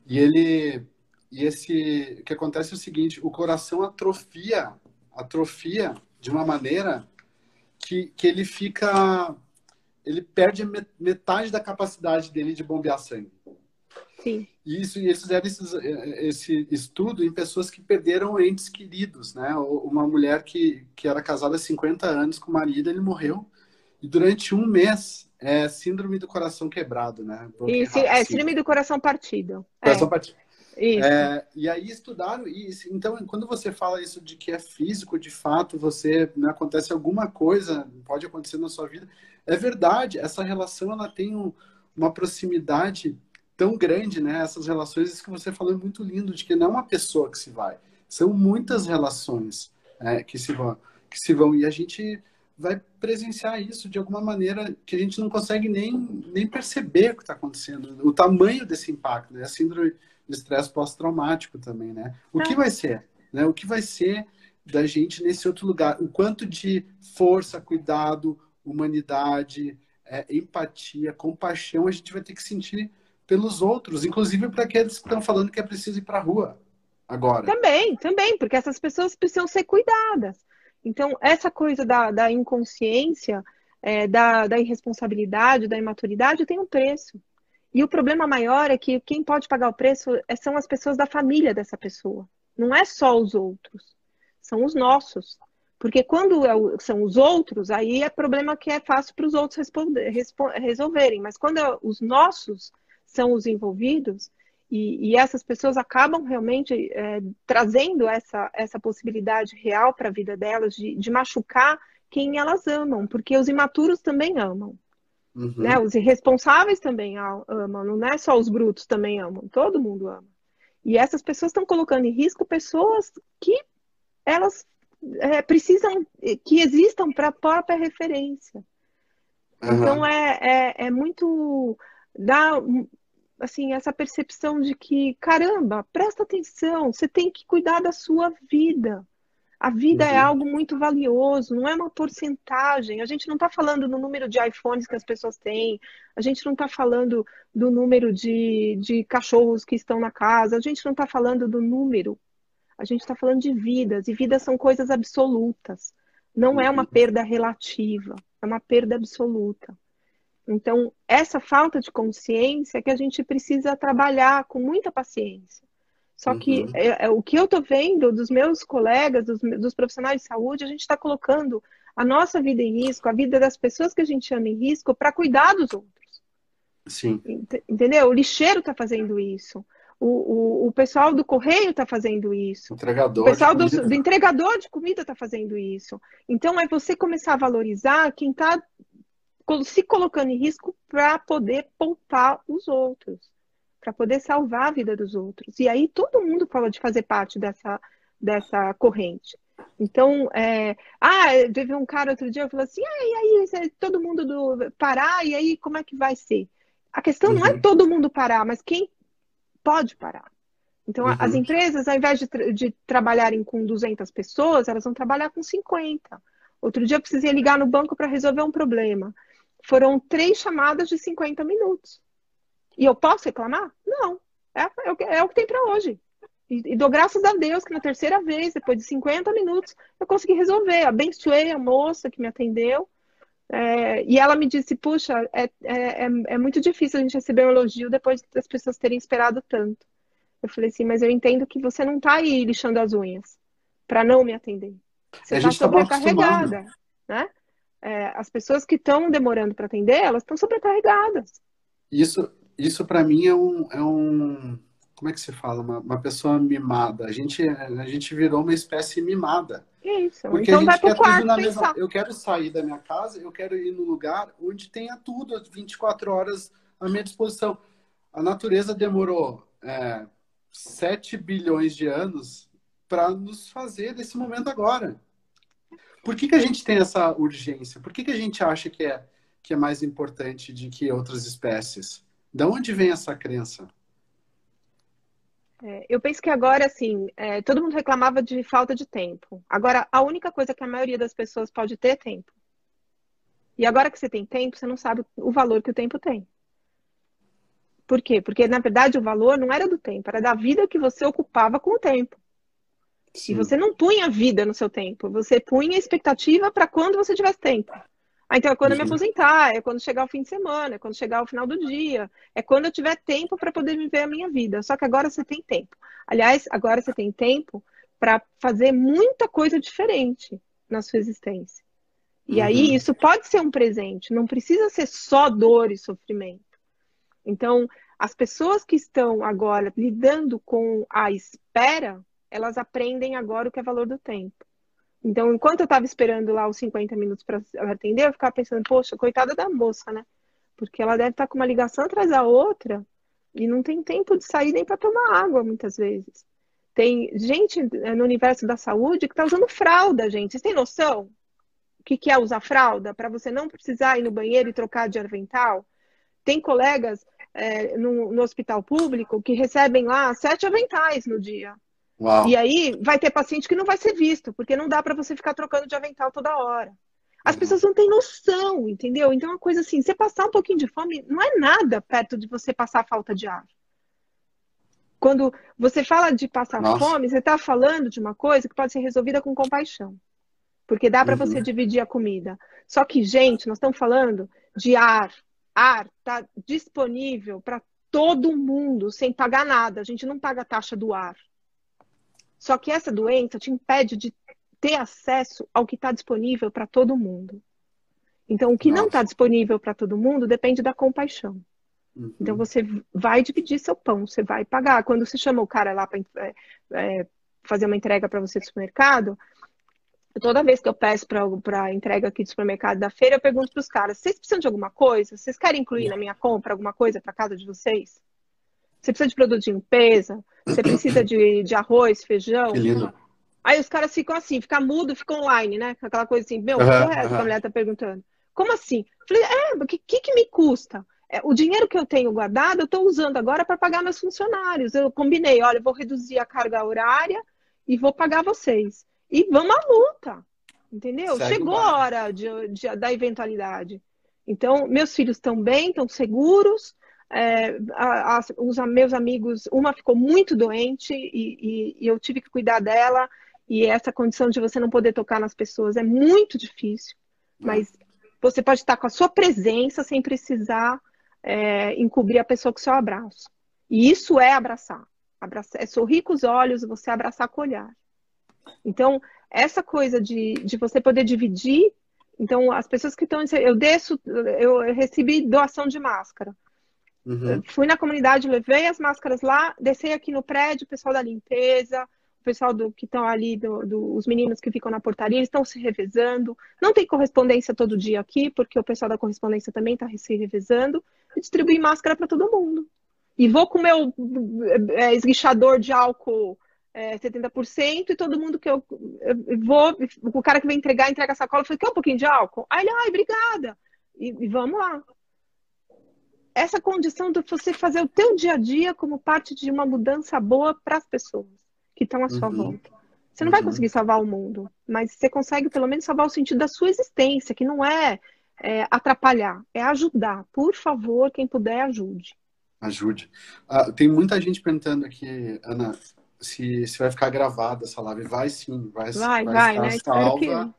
[SPEAKER 1] E ele e esse o que acontece é o seguinte, o coração atrofia atrofia de uma maneira que, que ele fica ele perde metade da capacidade dele de bombear sangue.
[SPEAKER 2] Sim.
[SPEAKER 1] E isso, e eles fizeram esses, esse estudo em pessoas que perderam entes queridos, né? Uma mulher que, que era casada há 50 anos com o marido, ele morreu. E durante um mês, é síndrome do coração quebrado, né?
[SPEAKER 2] Isso, é síndrome do coração partido.
[SPEAKER 1] Coração é. partido. É, e aí estudaram isso. Então, quando você fala isso de que é físico, de fato, você né, acontece alguma coisa, pode acontecer na sua vida, é verdade. Essa relação ela tem um, uma proximidade tão grande, né? Essas relações, isso que você falou é muito lindo, de que não é uma pessoa que se vai, são muitas relações é, que se vão, que se vão e a gente vai presenciar isso de alguma maneira que a gente não consegue nem, nem perceber o que está acontecendo, o tamanho desse impacto, né? A síndrome de estresse pós-traumático também, né? O que é. vai ser, né? O que vai ser da gente nesse outro lugar? O quanto de força, cuidado, humanidade, é, empatia, compaixão a gente vai ter que sentir pelos outros, inclusive para aqueles que estão falando que é preciso ir para a rua agora.
[SPEAKER 2] Também, também, porque essas pessoas precisam ser cuidadas. Então, essa coisa da, da inconsciência, é, da, da irresponsabilidade, da imaturidade tem um preço. E o problema maior é que quem pode pagar o preço é, são as pessoas da família dessa pessoa. Não é só os outros, são os nossos. Porque quando é são os outros, aí é problema que é fácil para os outros responder, resolverem. Mas quando é os nossos, são os envolvidos, e, e essas pessoas acabam realmente é, trazendo essa, essa possibilidade real para a vida delas de, de machucar quem elas amam, porque os imaturos também amam. Uhum. Né? Os irresponsáveis também amam, não é só os brutos também amam, todo mundo ama. E essas pessoas estão colocando em risco pessoas que elas é, precisam que existam para a própria referência. Uhum. Então é, é, é, muito dá assim, essa percepção de que, caramba, presta atenção, você tem que cuidar da sua vida. A vida é uhum. é algo muito valioso, não é uma porcentagem. A gente não está falando do número de iPhones que as pessoas têm, a gente não está falando do número de, de cachorros que estão na casa, a gente não está falando do número. A gente está falando de vidas, e vidas são coisas absolutas. Não é uma uhum. perda relativa, é uma perda absoluta. Então, essa falta de consciência é que a gente precisa trabalhar com muita paciência. Só que uhum. é, é, o que eu estou vendo dos meus colegas, dos, dos profissionais de saúde, a gente está colocando a nossa vida em risco, a vida das pessoas que a gente ama em risco, para cuidar dos outros.
[SPEAKER 1] Sim.
[SPEAKER 2] Entendeu? O lixeiro está fazendo isso. O, o, o, pessoal do correio está fazendo isso.
[SPEAKER 1] O entregador.
[SPEAKER 2] O pessoal do, do, entregador de comida está fazendo isso. Então é você começar a valorizar quem está se colocando em risco para poder poupar os outros, para poder salvar a vida dos outros. E aí todo mundo fala de fazer parte dessa, dessa corrente. Então, é... ah, teve um cara outro dia que falou assim: ah, e aí, todo mundo do... parar, e aí como é que vai ser? A questão uhum. não é uhum. todo mundo parar, mas quem pode parar. Então, uhum. as empresas, ao invés de, tra de trabalharem com 200 pessoas, elas vão trabalhar com 50. Outro dia eu precisei ligar no banco para resolver um problema. Foram três chamadas de 50 minutos. E eu posso reclamar? Não. É, é, o, que, é o que tem para hoje. E, e, dou graças a Deus que na terceira vez, depois de 50 minutos, eu consegui resolver. Abençoei a moça que me atendeu. É, e ela me disse: Puxa, é, é, é, é muito difícil a gente receber um elogio depois das pessoas terem esperado tanto. Eu falei assim: Mas eu entendo que você não está aí lixando as unhas para não me atender. Você está tá sobrecarregada. Né? É, as pessoas que estão demorando para atender, elas estão sobrecarregadas.
[SPEAKER 1] Isso, isso para mim é um, é um, como é que se fala, uma, uma, pessoa mimada. A gente, a gente virou uma espécie mimada.
[SPEAKER 2] Isso.
[SPEAKER 1] Porque então a gente quer tudo na mesma. Eu quero sair da minha casa, eu quero ir no lugar onde tenha tudo 24 horas à minha disposição. A natureza demorou é, 7 bilhões de anos para nos fazer desse momento agora. Por que, que a gente tem essa urgência? Por que, que a gente acha que é, que é mais importante de que outras espécies? De onde vem essa crença?
[SPEAKER 2] É, eu penso que agora, assim, é, todo mundo reclamava de falta de tempo. Agora, a única coisa que a maioria das pessoas pode ter é tempo. E agora que você tem tempo, você não sabe o valor que o tempo tem. Por quê? Porque, na verdade, o valor não era do tempo, era da vida que você ocupava com o tempo. Sim. E você não punha vida no seu tempo, você punha expectativa para quando você tivesse tempo. Ah, então é quando eu me aposentar, é quando chegar o fim de semana, é quando chegar o final do dia, é quando eu tiver tempo para poder viver a minha vida. Só que agora você tem tempo. Aliás, agora você tem tempo para fazer muita coisa diferente na sua existência. E uhum. aí isso pode ser um presente, não precisa ser só dor e sofrimento. Então, as pessoas que estão agora lidando com a espera, elas aprendem agora o que é valor do tempo. Então, enquanto eu estava esperando lá os 50 minutos para atender, eu ficava pensando, poxa, coitada da moça, né? Porque ela deve estar tá com uma ligação atrás da outra e não tem tempo de sair nem para tomar água, muitas vezes. Tem gente eh, no universo da saúde que está usando fralda, gente. Vocês têm noção? O que, que é usar fralda? Para você não precisar ir no banheiro e trocar de avental? Tem colegas é, no, no hospital público que recebem lá sete aventais no dia. Uau. E aí vai ter paciente que não vai ser visto, porque não dá para você ficar trocando de avental toda hora. As uhum. pessoas não têm noção, entendeu? Então, é uma coisa assim, você passar um pouquinho de fome não é nada perto de você passar falta de ar. Quando você fala de passar Nossa. fome, você está falando de uma coisa que pode ser resolvida com compaixão. Porque dá para uhum. você dividir a comida. Só que, gente, nós estamos falando de ar. Ar está disponível para todo mundo, sem pagar nada. A gente não paga a taxa do ar. Só que essa doença te impede de ter acesso ao que está disponível para todo mundo. Então, o que Nossa. não está disponível para todo mundo depende da compaixão. Uhum. Então, você vai dividir seu pão, você vai pagar. Quando você chama o cara lá para é, é, fazer uma entrega para você do supermercado, toda vez que eu peço para entrega aqui do supermercado da feira, eu pergunto para os caras: vocês precisam de alguma coisa? Vocês querem incluir na minha compra alguma coisa para casa de vocês? Você precisa de produto de limpeza? Você precisa de, de arroz, feijão? Aí os caras ficam assim, fica mudo, fica online, né? Aquela coisa assim, meu, uhum, que é que a mulher tá perguntando? Como assim? Falei, é, o que, que, que me custa? É, o dinheiro que eu tenho guardado, eu estou usando agora para pagar meus funcionários. Eu combinei, olha, eu vou reduzir a carga horária e vou pagar vocês. E vamos à multa, entendeu? Segue Chegou a hora de, de, da eventualidade. Então, meus filhos estão bem, estão seguros, é, a, a, os meus amigos, uma ficou muito doente e, e, e, eu tive que cuidar dela. E essa condição de você não poder tocar nas pessoas é muito difícil. Mas você pode estar com a sua presença sem precisar é, encobrir a pessoa com seu abraço. E isso é abraçar. abraçar. É sorrir com os olhos, você abraçar com o olhar. Então, essa coisa de, de você poder dividir. Então, as pessoas que estão. Eu desço, eu recebi doação de máscara. Uhum. Fui na comunidade, levei as máscaras lá, desci aqui no prédio, o pessoal da limpeza, o pessoal do, que estão ali, do, do, os meninos que ficam na portaria, eles estão se revezando. Não tem correspondência todo dia aqui, porque o pessoal da correspondência também está se revezando. E distribuí máscara para todo mundo. E vou com o meu é, esguichador de álcool é, 70% e todo mundo que eu, eu, vou, o cara que vem entregar, entrega a sacola, eu falei, quer um pouquinho de álcool? Aí ele, ai, obrigada. E, e vamos lá essa condição de você fazer o teu dia a dia como parte de uma mudança boa para as pessoas que estão à sua uhum. volta. Você não uhum. vai conseguir salvar o mundo, mas você consegue pelo menos salvar o sentido da sua existência, que não é, é atrapalhar, é ajudar. Por favor, quem puder, ajude.
[SPEAKER 1] Ajude. Ah, tem muita gente perguntando aqui, Ana, se, se vai ficar gravada essa live. Vai sim, vai,
[SPEAKER 2] vai, vai, vai né?
[SPEAKER 1] salva.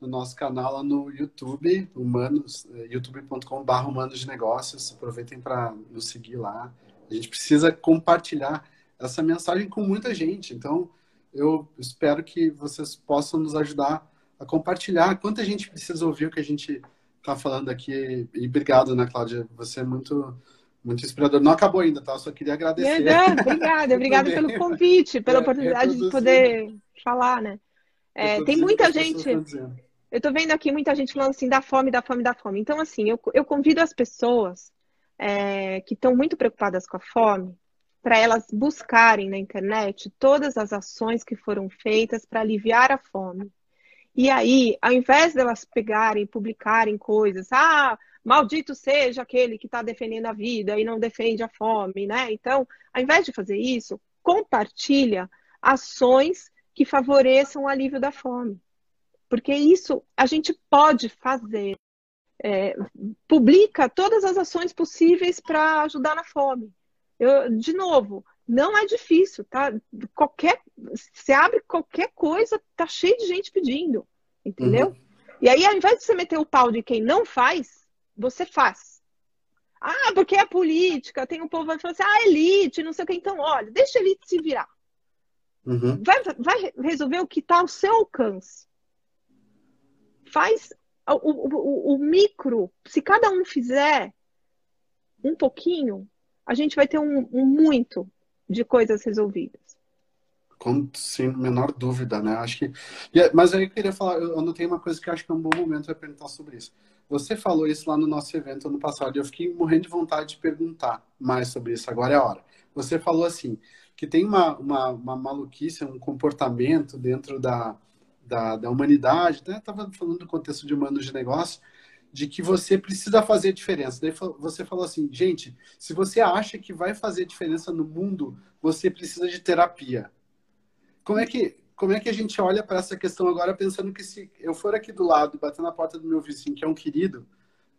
[SPEAKER 1] No nosso canal lá no YouTube, humanos, eh, youtube.com.br humanos de negócios. Aproveitem para nos seguir lá. A gente precisa compartilhar essa mensagem com muita gente. Então, eu espero que vocês possam nos ajudar a compartilhar. Quanta gente precisa ouvir o que a gente está falando aqui. E obrigado, Ana Cláudia. Você é muito, muito inspirador. Não acabou ainda, tá? Eu só queria agradecer.
[SPEAKER 2] Não, obrigada, obrigada pelo convite, pela é, oportunidade de poder falar, né? É, tem muita gente. Eu estou vendo aqui muita gente falando assim da fome, da fome, da fome. Então, assim, eu, eu convido as pessoas é, que estão muito preocupadas com a fome para elas buscarem na internet todas as ações que foram feitas para aliviar a fome. E aí, ao invés delas pegarem, publicarem coisas, ah, maldito seja aquele que está defendendo a vida e não defende a fome, né? Então, ao invés de fazer isso, compartilha ações que favoreçam o alívio da fome. Porque isso a gente pode fazer. É, publica todas as ações possíveis para ajudar na fome. Eu, de novo, não é difícil, tá? Qualquer, você abre qualquer coisa, tá cheio de gente pedindo, entendeu? Uhum. E aí, ao invés de você meter o pau de quem não faz, você faz. Ah, porque é política, tem um povo que vai falar assim, ah, elite, não sei o que. Então, olha, deixa a elite se virar. Uhum. Vai, vai resolver o que está ao seu alcance. Faz o, o, o, micro. Se cada um fizer um pouquinho, a gente vai ter um, um muito de coisas resolvidas.
[SPEAKER 1] Com, sem menor dúvida, né? Acho que. É, mas aí eu queria falar, eu anotei uma coisa que acho que é um bom momento para perguntar sobre isso. Você falou isso lá no nosso evento ano passado e eu fiquei morrendo de vontade de perguntar mais sobre isso. Agora é a hora. Você falou assim: que tem uma, uma, uma maluquice, um comportamento dentro da, da, da humanidade, né? Estava falando do contexto de humanos de negócio, de que você precisa fazer diferença. Daí você falou assim, gente, se você acha que vai fazer diferença no mundo, você precisa de terapia. Como é que, como é que a gente olha para essa questão agora, pensando que se eu for aqui do lado, bater na porta do meu vizinho, que é um querido,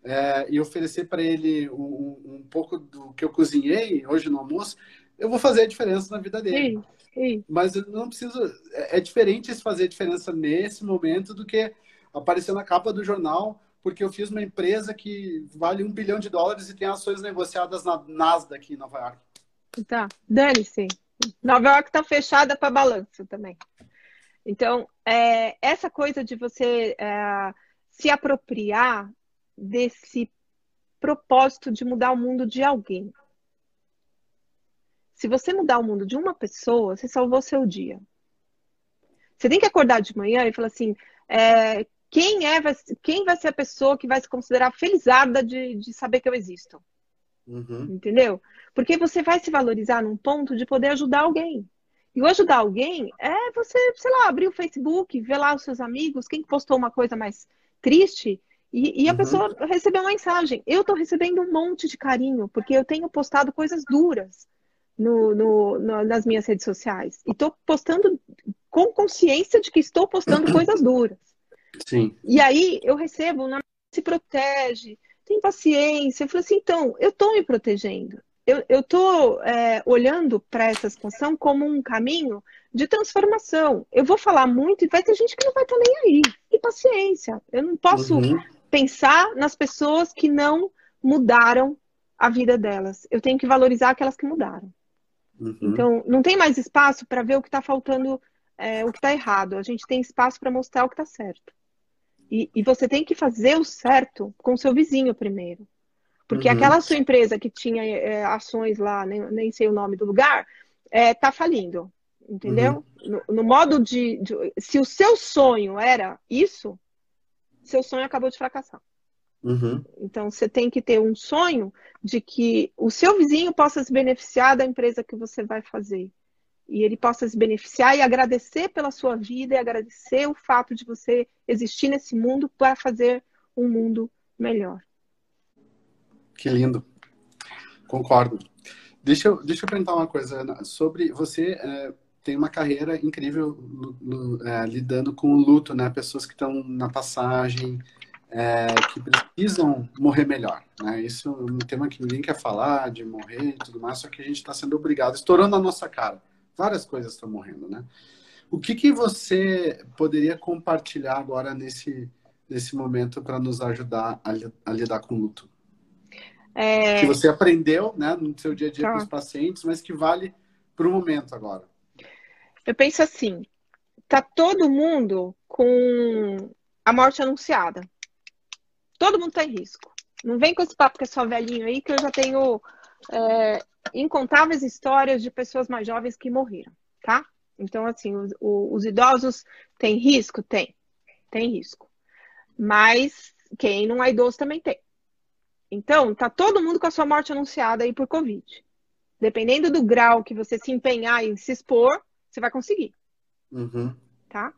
[SPEAKER 1] é, e oferecer para ele um, um, pouco do que eu cozinhei hoje no almoço, eu vou fazer a diferença na vida dele. Sim, sim. Mas não preciso. É, é diferente se fazer diferença nesse momento do que aparecer na capa do jornal, porque eu fiz uma empresa que vale um bilhão de dólares e tem ações negociadas na Nasdaq em Nova York.
[SPEAKER 2] Tá, dane-se. Nova York está fechada para balanço também. Então, é, essa coisa de você é, se apropriar desse propósito de mudar o mundo de alguém. Se você mudar o mundo de uma pessoa, você salvou seu dia. Você tem que acordar de manhã e falar assim: é, quem, é, vai, quem vai ser a pessoa que vai se considerar felizarda de, de saber que eu existo? Uhum. Entendeu? Porque você vai se valorizar num ponto de poder ajudar alguém. E o ajudar alguém é você, sei lá, abrir o Facebook, ver lá os seus amigos, quem postou uma coisa mais triste, e, e a uhum. pessoa recebeu uma mensagem. Eu estou recebendo um monte de carinho, porque eu tenho postado coisas duras no, no, no, nas minhas redes sociais. E estou postando com consciência de que estou postando coisas duras.
[SPEAKER 1] Sim.
[SPEAKER 2] E aí eu recebo, na se protege, tem paciência. Eu falo assim, então, eu estou me protegendo. Eu estou é, olhando para essa situação como um caminho de transformação. Eu vou falar muito e vai ter gente que não vai estar tá nem aí. E paciência. Eu não posso uhum. pensar nas pessoas que não mudaram a vida delas. Eu tenho que valorizar aquelas que mudaram. Uhum. Então, não tem mais espaço para ver o que está faltando, é, o que está errado. A gente tem espaço para mostrar o que está certo. E, e, você tem que fazer o certo com o seu vizinho primeiro. Porque uhum. aquela sua empresa que tinha é, ações lá, nem, nem, sei o nome do lugar, está é, tá falindo. Entendeu? Uhum. No, no, modo de, de. Se o seu sonho era isso, seu sonho acabou de fracassar. Uhum. Então, você tem que ter um sonho de que o seu vizinho possa se beneficiar da empresa que você vai fazer. E ele possa se beneficiar e agradecer pela sua vida e agradecer o fato de você existir nesse mundo para fazer um mundo melhor.
[SPEAKER 1] Que lindo. Concordo. Deixa eu, deixa eu perguntar uma coisa, Ana. Sobre você é, tem uma carreira incrível é, lidando com o luto, né? Pessoas que estão na passagem, é, que precisam morrer melhor. Né? Isso é um tema que ninguém quer falar, de morrer e tudo mais, só que a gente está sendo obrigado, estourando a nossa cara. Várias coisas estão morrendo, né? O que, que você poderia compartilhar agora nesse, nesse momento para nos ajudar a, a, lidar com o luto? É... Que você aprendeu né, no seu dia a dia tá. com os pacientes, mas que vale para o momento agora.
[SPEAKER 2] Eu penso assim, tá todo mundo com a morte anunciada. Todo mundo está em risco. Não vem com esse papo que é só velhinho aí, que eu já tenho é, incontáveis histórias de pessoas mais jovens que morreram, tá? Então, assim, os, os idosos têm risco? Tem. Tem risco. Mas quem não é idoso também tem. Então, tá todo mundo com a sua morte anunciada aí por Covid. Dependendo do grau que você se empenhar em se expor, você vai conseguir.
[SPEAKER 1] Uhum.
[SPEAKER 2] Tá?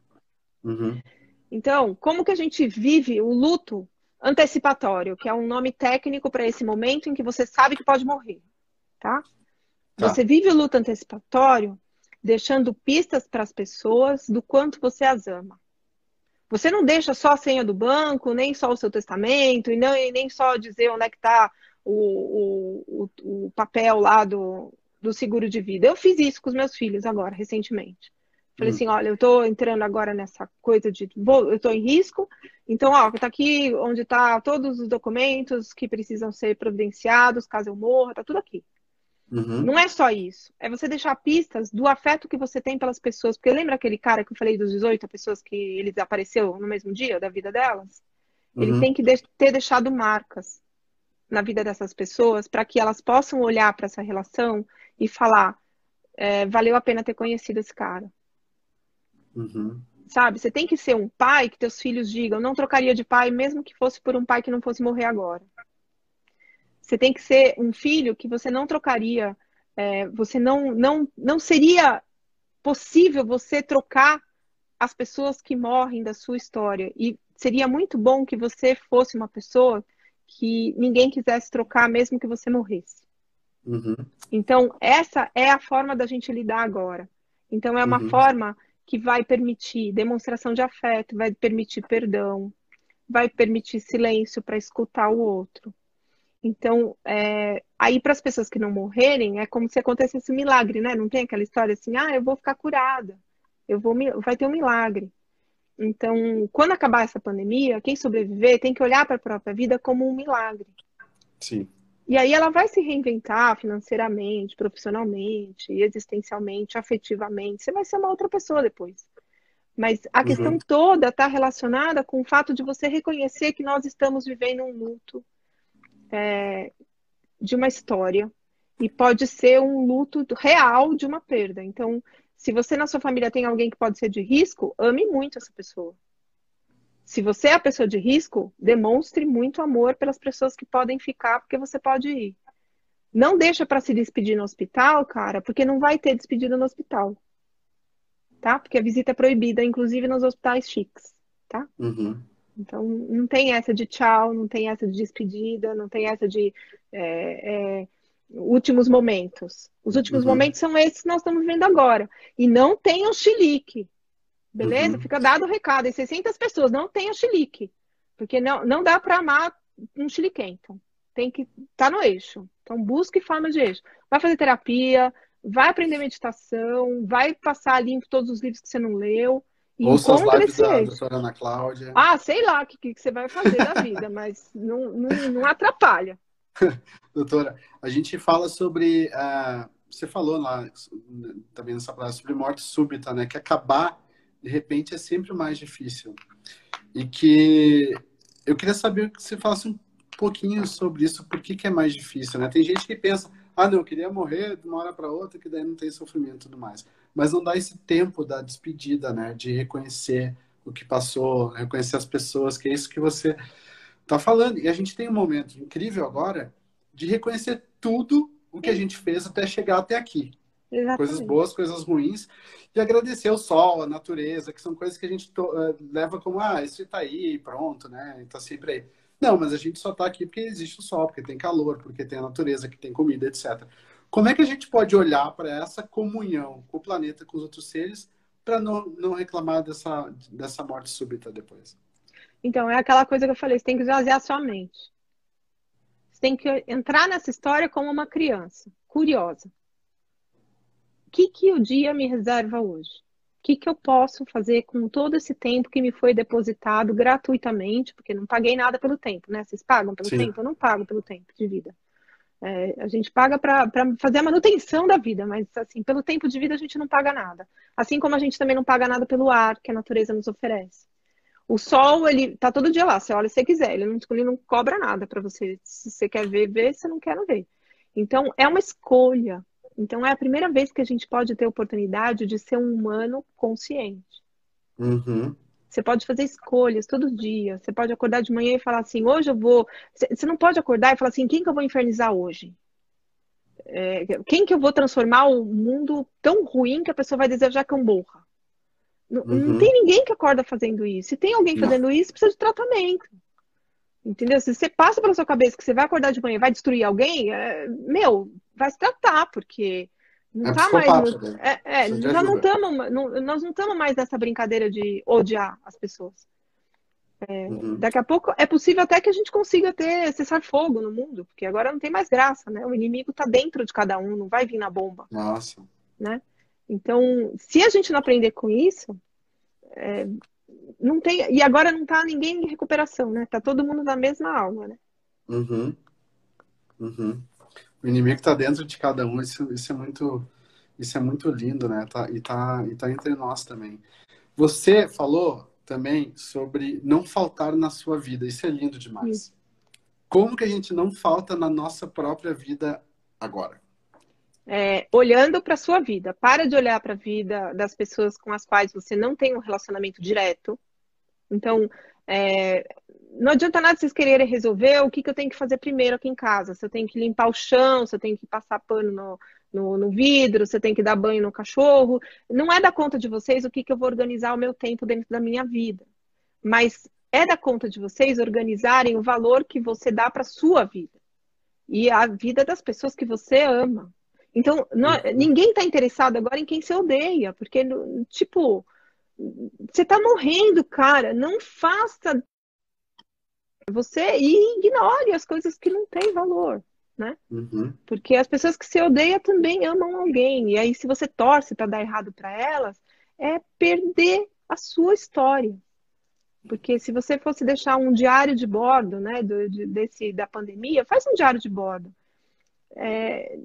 [SPEAKER 1] Uhum.
[SPEAKER 2] Então, como que a gente vive o luto antecipatório, que é um nome técnico para esse momento em que você sabe que pode morrer, tá?
[SPEAKER 1] Tá.
[SPEAKER 2] Você vive o luto antecipatório deixando pistas para as pessoas do quanto você as ama. Você não deixa só a senha do banco, nem só o seu testamento, e, não, e nem só dizer onde é que está o, o, o, papel lá do, do seguro de vida. Eu fiz isso com os meus filhos agora, recentemente. Falei
[SPEAKER 1] Hum.
[SPEAKER 2] assim, olha, eu estou entrando agora nessa coisa de, vou, eu estou em risco, então, ó, tá aqui onde tá todos os documentos que precisam ser providenciados caso eu morra, tá tudo aqui.
[SPEAKER 1] Uhum.
[SPEAKER 2] Não é só isso. É você deixar pistas do afeto que você tem pelas pessoas. Porque lembra aquele cara que eu falei dos 18 pessoas que ele desapareceu no mesmo dia da vida delas? Ele
[SPEAKER 1] Uhum.
[SPEAKER 2] tem que de- ter deixado marcas na vida dessas pessoas para que elas possam olhar para essa relação e falar: é, valeu a pena ter conhecido esse cara.
[SPEAKER 1] Uhum.
[SPEAKER 2] Sabe? Você tem que ser um pai que teus filhos digam: não trocaria de pai, mesmo que fosse por um pai que não fosse morrer agora. Você tem que ser um filho que você não trocaria, é, você não, não, não seria possível você trocar as pessoas que morrem da sua história. E seria muito bom que você fosse uma pessoa que ninguém quisesse trocar, mesmo que você morresse.
[SPEAKER 1] Uhum.
[SPEAKER 2] Então, essa é a forma da gente lidar agora. Então, é uma
[SPEAKER 1] Uhum.
[SPEAKER 2] forma que vai permitir demonstração de afeto, vai permitir perdão, vai permitir silêncio para escutar o outro. Então, é, aí para as pessoas que não morrerem, é como se acontecesse um milagre, né? Não tem aquela história assim, ah, eu vou ficar curada, eu vou, mi- vai ter um milagre. Então, quando acabar essa pandemia, quem sobreviver tem que olhar para a própria vida como um milagre.
[SPEAKER 1] Sim.
[SPEAKER 2] E aí ela vai se reinventar financeiramente, profissionalmente, existencialmente, afetivamente. Você vai ser uma outra pessoa depois. Mas a
[SPEAKER 1] Uhum.
[SPEAKER 2] questão toda está relacionada com o fato de você reconhecer que nós estamos vivendo um luto é, de uma história. E pode ser um luto real de uma perda. Então, se você na sua família tem alguém que pode ser de risco, ame muito essa pessoa. Se você é a pessoa de risco, demonstre muito amor pelas pessoas que podem ficar, porque você pode ir. Não deixa para se despedir no hospital, cara, porque não vai ter despedida no hospital. Tá? Porque a visita é proibida, inclusive nos hospitais chiques, tá?
[SPEAKER 1] Uhum.
[SPEAKER 2] Então, não tem essa de tchau, não tem essa de despedida, não tem essa de é, é, últimos momentos. Os últimos
[SPEAKER 1] Uhum.
[SPEAKER 2] momentos são esses que nós estamos vivendo agora. E não tem o chilique. Beleza?
[SPEAKER 1] Uhum.
[SPEAKER 2] Fica dado o recado. E 600 pessoas, não tem o chilique. Porque não, não dá para amar um chiliquento. Tem que estar no eixo. Então, busque formas de eixo. Vai fazer terapia, vai aprender meditação, vai passar limpo todos os livros que você não leu. E
[SPEAKER 1] Ouça as lives da doutora Ana Cláudia.
[SPEAKER 2] Ah, sei lá o que, que você vai fazer da vida, mas não, não, não atrapalha.
[SPEAKER 1] Doutora, a gente fala sobre. ah, você falou lá também nessa palavra sobre morte súbita, né? Que acabar de repente é sempre o mais difícil. E que eu queria saber que você falasse um pouquinho sobre isso, por que, que é mais difícil, né? Tem gente que pensa, ah, não, eu queria morrer de uma hora para outra, que daí não tem sofrimento e tudo mais. Mas não dá esse tempo da despedida, né? De reconhecer o que passou, reconhecer as pessoas, que é isso que você tá falando. E a gente tem um momento incrível agora de reconhecer tudo o que a gente fez até chegar até aqui.
[SPEAKER 2] Exatamente.
[SPEAKER 1] Coisas boas, coisas ruins. E agradecer o sol, a natureza, que são coisas que a gente to- eh, leva como, ah, isso tá aí, pronto, né? Tá sempre aí. Não, mas a gente só tá aqui porque existe o sol, porque tem calor, porque tem a natureza, que tem comida, etc. Como é que a gente pode olhar para essa comunhão com o planeta, com os outros seres, para não, não reclamar dessa, dessa morte súbita depois?
[SPEAKER 2] Então, é aquela coisa que eu falei, você tem que esvaziar a sua mente. Você tem que entrar nessa história como uma criança, curiosa. O que, que o dia me reserva hoje? O que, que eu posso fazer com todo esse tempo que me foi depositado gratuitamente? Porque não paguei nada pelo tempo, né? Vocês pagam pelo
[SPEAKER 1] Sim.
[SPEAKER 2] tempo? Eu não pago pelo tempo de vida. É, a gente paga para fazer a manutenção da vida, mas assim, pelo tempo de vida a gente não paga nada. Assim como a gente também não paga nada pelo ar que a natureza nos oferece. O sol, ele tá todo dia lá, você olha se você quiser, ele não, ele não cobra nada para você. Se você quer ver, ver, se não quer, não ver. Então, é uma escolha. Então, é a primeira vez que a gente pode ter oportunidade de ser um humano consciente.
[SPEAKER 1] Uhum.
[SPEAKER 2] Você pode fazer escolhas todo dia. Você pode acordar de manhã e falar assim: hoje eu vou. Você não pode acordar e falar assim: quem que eu vou infernizar hoje? É, quem que eu vou transformar o mundo tão ruim que a pessoa vai desejar que eu morra? Não, uhum. não tem ninguém que acorda fazendo isso. Se tem alguém fazendo não. isso, precisa de tratamento. Entendeu? Se você passa pela sua cabeça que você vai acordar de manhã e vai destruir alguém, é, meu, vai se tratar, porque não é tá mais. No, é, é nós, não tamo, não, nós não estamos mais nessa brincadeira de odiar as pessoas. É, uhum. Daqui a pouco é possível até que a gente consiga ter cessar fogo no mundo, porque agora não tem mais graça, né? O inimigo está dentro de cada um, não vai vir na bomba.
[SPEAKER 1] Nossa.
[SPEAKER 2] Né? Então, se a gente não aprender com isso, é, não tem. E agora não está ninguém em recuperação, né? Tá todo mundo na mesma alma, né?
[SPEAKER 1] Uhum. Uhum. O inimigo está dentro de cada um, isso, isso é muito. Isso é muito lindo, né? Tá, e, tá, e tá entre nós também. Você falou também sobre não faltar na sua vida. Isso é lindo demais. Sim. Como que a gente não falta na nossa própria vida agora?
[SPEAKER 2] É, olhando para a sua vida. Para de olhar para a vida das pessoas com as quais você não tem um relacionamento direto. Então, é, não adianta nada vocês quererem resolver o que, que eu tenho que fazer primeiro aqui em casa. Se eu tenho que limpar o chão, se eu tenho que passar pano no, no, no, vidro, você tem que dar banho no cachorro. Não é da conta de vocês o que, que eu vou organizar o meu tempo dentro da minha vida. Mas é da conta de vocês organizarem o valor que você dá para sua vida e a vida das pessoas que você ama. Então, não, uhum. ninguém está interessado agora em quem você odeia, porque, tipo, você está morrendo, cara. Não faça você e ignore as coisas que não têm valor né?
[SPEAKER 1] Uhum.
[SPEAKER 2] Porque as pessoas que se odeiam também amam alguém. E aí, se você torce para dar errado para elas, é perder a sua história. Porque se você fosse deixar um diário de bordo, né, do, de, desse, da pandemia, faz um diário de bordo. É,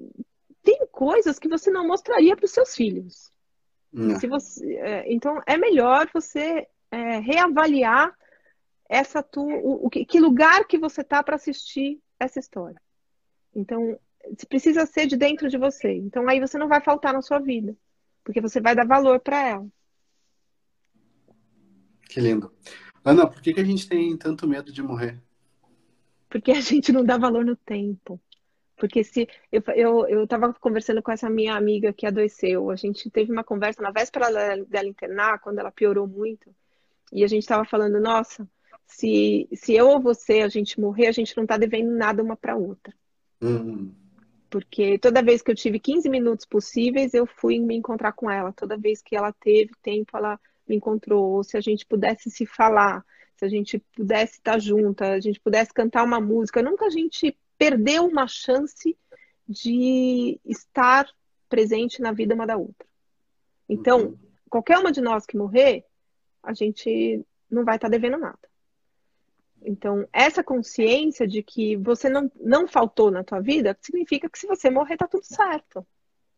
[SPEAKER 2] tem coisas que você não mostraria para os seus filhos. Se você, é, então, é melhor você é, reavaliar essa tu, o, o, que lugar que você tá para assistir essa história. Então, precisa ser de dentro de você. Então, aí você não vai faltar na sua vida, porque você vai dar valor para ela.
[SPEAKER 1] Que lindo. Ana, por que, que a gente tem tanto medo de morrer?
[SPEAKER 2] Porque a gente não dá valor no tempo. Porque se eu, eu, eu tava conversando com essa minha amiga que adoeceu, a gente teve uma conversa na véspera dela internar, quando ela piorou muito, e a gente estava falando, nossa, se, se eu ou você a gente morrer, a gente não está devendo nada uma para outra.
[SPEAKER 1] Uhum.
[SPEAKER 2] Porque toda vez que eu tive 15 minutos possíveis, eu fui me encontrar com ela. Toda vez que ela teve tempo, ela me encontrou. Ou se a gente pudesse se falar, se a gente pudesse estar junta, a gente pudesse cantar uma música. Nunca a gente perdeu uma chance de estar presente na vida uma da outra. Então, uhum. qualquer uma de nós que morrer, a gente não vai estar devendo nada. Então, essa consciência de que você não, não faltou na tua vida, significa que se você morrer, tá tudo certo,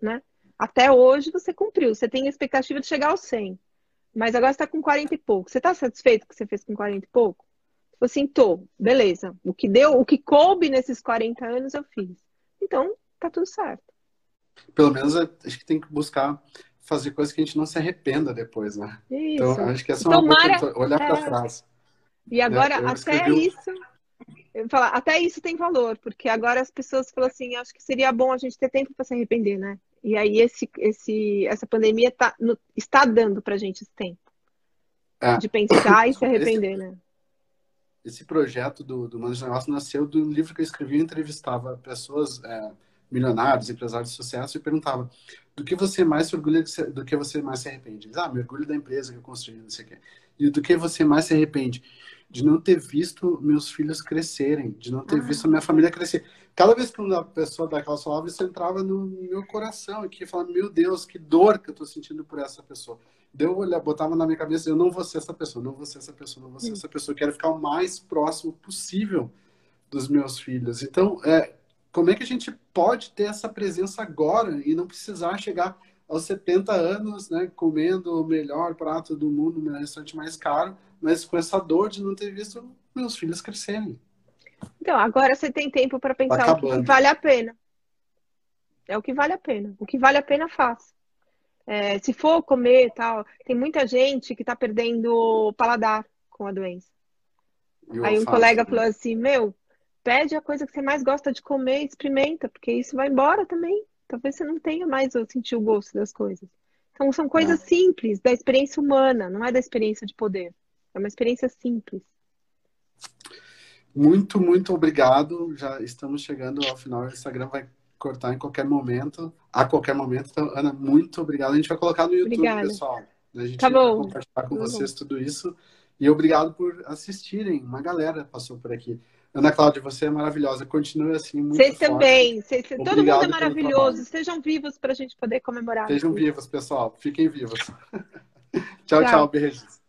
[SPEAKER 2] né? Até hoje você cumpriu, você tem a expectativa de chegar aos 100, mas agora você está com 40 e pouco. Você está satisfeito com o que você fez com 40 e pouco? Assim, tô, beleza. O que deu, o que coube nesses 40 anos eu fiz. Então, tá tudo certo.
[SPEAKER 1] Pelo menos acho que tem que buscar fazer coisas que a gente não se arrependa depois, né?
[SPEAKER 2] Isso.
[SPEAKER 1] Então, acho que essa é uma
[SPEAKER 2] Tomara...
[SPEAKER 1] coisa, olhar é... para trás.
[SPEAKER 2] E né? agora, até escrevi... isso, eu falar, até isso tem valor, porque agora as pessoas falam assim, acho que seria bom a gente ter tempo para se arrepender, né? E aí esse, esse, essa pandemia tá, no, está dando para gente esse tempo é. de pensar e se arrepender,
[SPEAKER 1] esse,
[SPEAKER 2] né?
[SPEAKER 1] Esse projeto do, do Manos de Negócio nasceu do livro que eu escrevi, eu entrevistava pessoas é, milionários, empresários de sucesso e perguntava do que você mais se orgulha, do que você mais se arrepende. ah, me orgulho da empresa que eu construí, não sei o quê. E do que você mais se arrepende? de não ter visto meus filhos crescerem, de não ter ah. visto a minha família crescer. Cada vez que uma pessoa daquelas palavras, isso entrava no meu coração, e que falava, meu Deus, que dor que eu estou sentindo por essa pessoa. Deu olhar, botava na minha cabeça, eu não vou ser essa pessoa, não vou ser essa pessoa, não vou ser essa pessoa. Eu quero ficar o mais próximo possível dos meus filhos. Então, é, como é que a gente pode ter essa presença agora e não precisar chegar aos 70 anos, né, comendo o melhor prato do mundo no restaurante mais caro, mas com essa dor de não ter visto meus filhos crescerem.
[SPEAKER 2] Então, agora você tem tempo para pensar tá o que vale a pena. É o que vale a pena. O que vale a pena, faz. É, se for comer tal, tem muita gente que está perdendo paladar com a doença. Eu Aí um faço, colega falou assim, meu, pede a coisa que você mais gosta de comer, experimenta, porque isso vai embora também. Talvez você não tenha mais ou sentir o gosto das coisas. Então são coisas é. simples da experiência humana, não é da experiência de poder. É uma experiência simples.
[SPEAKER 1] Muito, muito obrigado. Já estamos chegando ao final. O Instagram vai cortar em qualquer momento, a qualquer momento. Então, Ana, muito obrigado. A gente vai colocar no YouTube, Obrigada. pessoal. A gente
[SPEAKER 2] tá
[SPEAKER 1] vai compartilhar com tá vocês tudo isso. E obrigado por assistirem. Uma galera passou por aqui. Ana Cláudia, você é maravilhosa. Continue assim, muito Vocês
[SPEAKER 2] também. Cês, todo mundo é maravilhoso. Sejam vivos para a gente poder comemorar.
[SPEAKER 1] Sejam vivos, pessoal. Fiquem vivos. tchau, tchau, tchau. Beijos.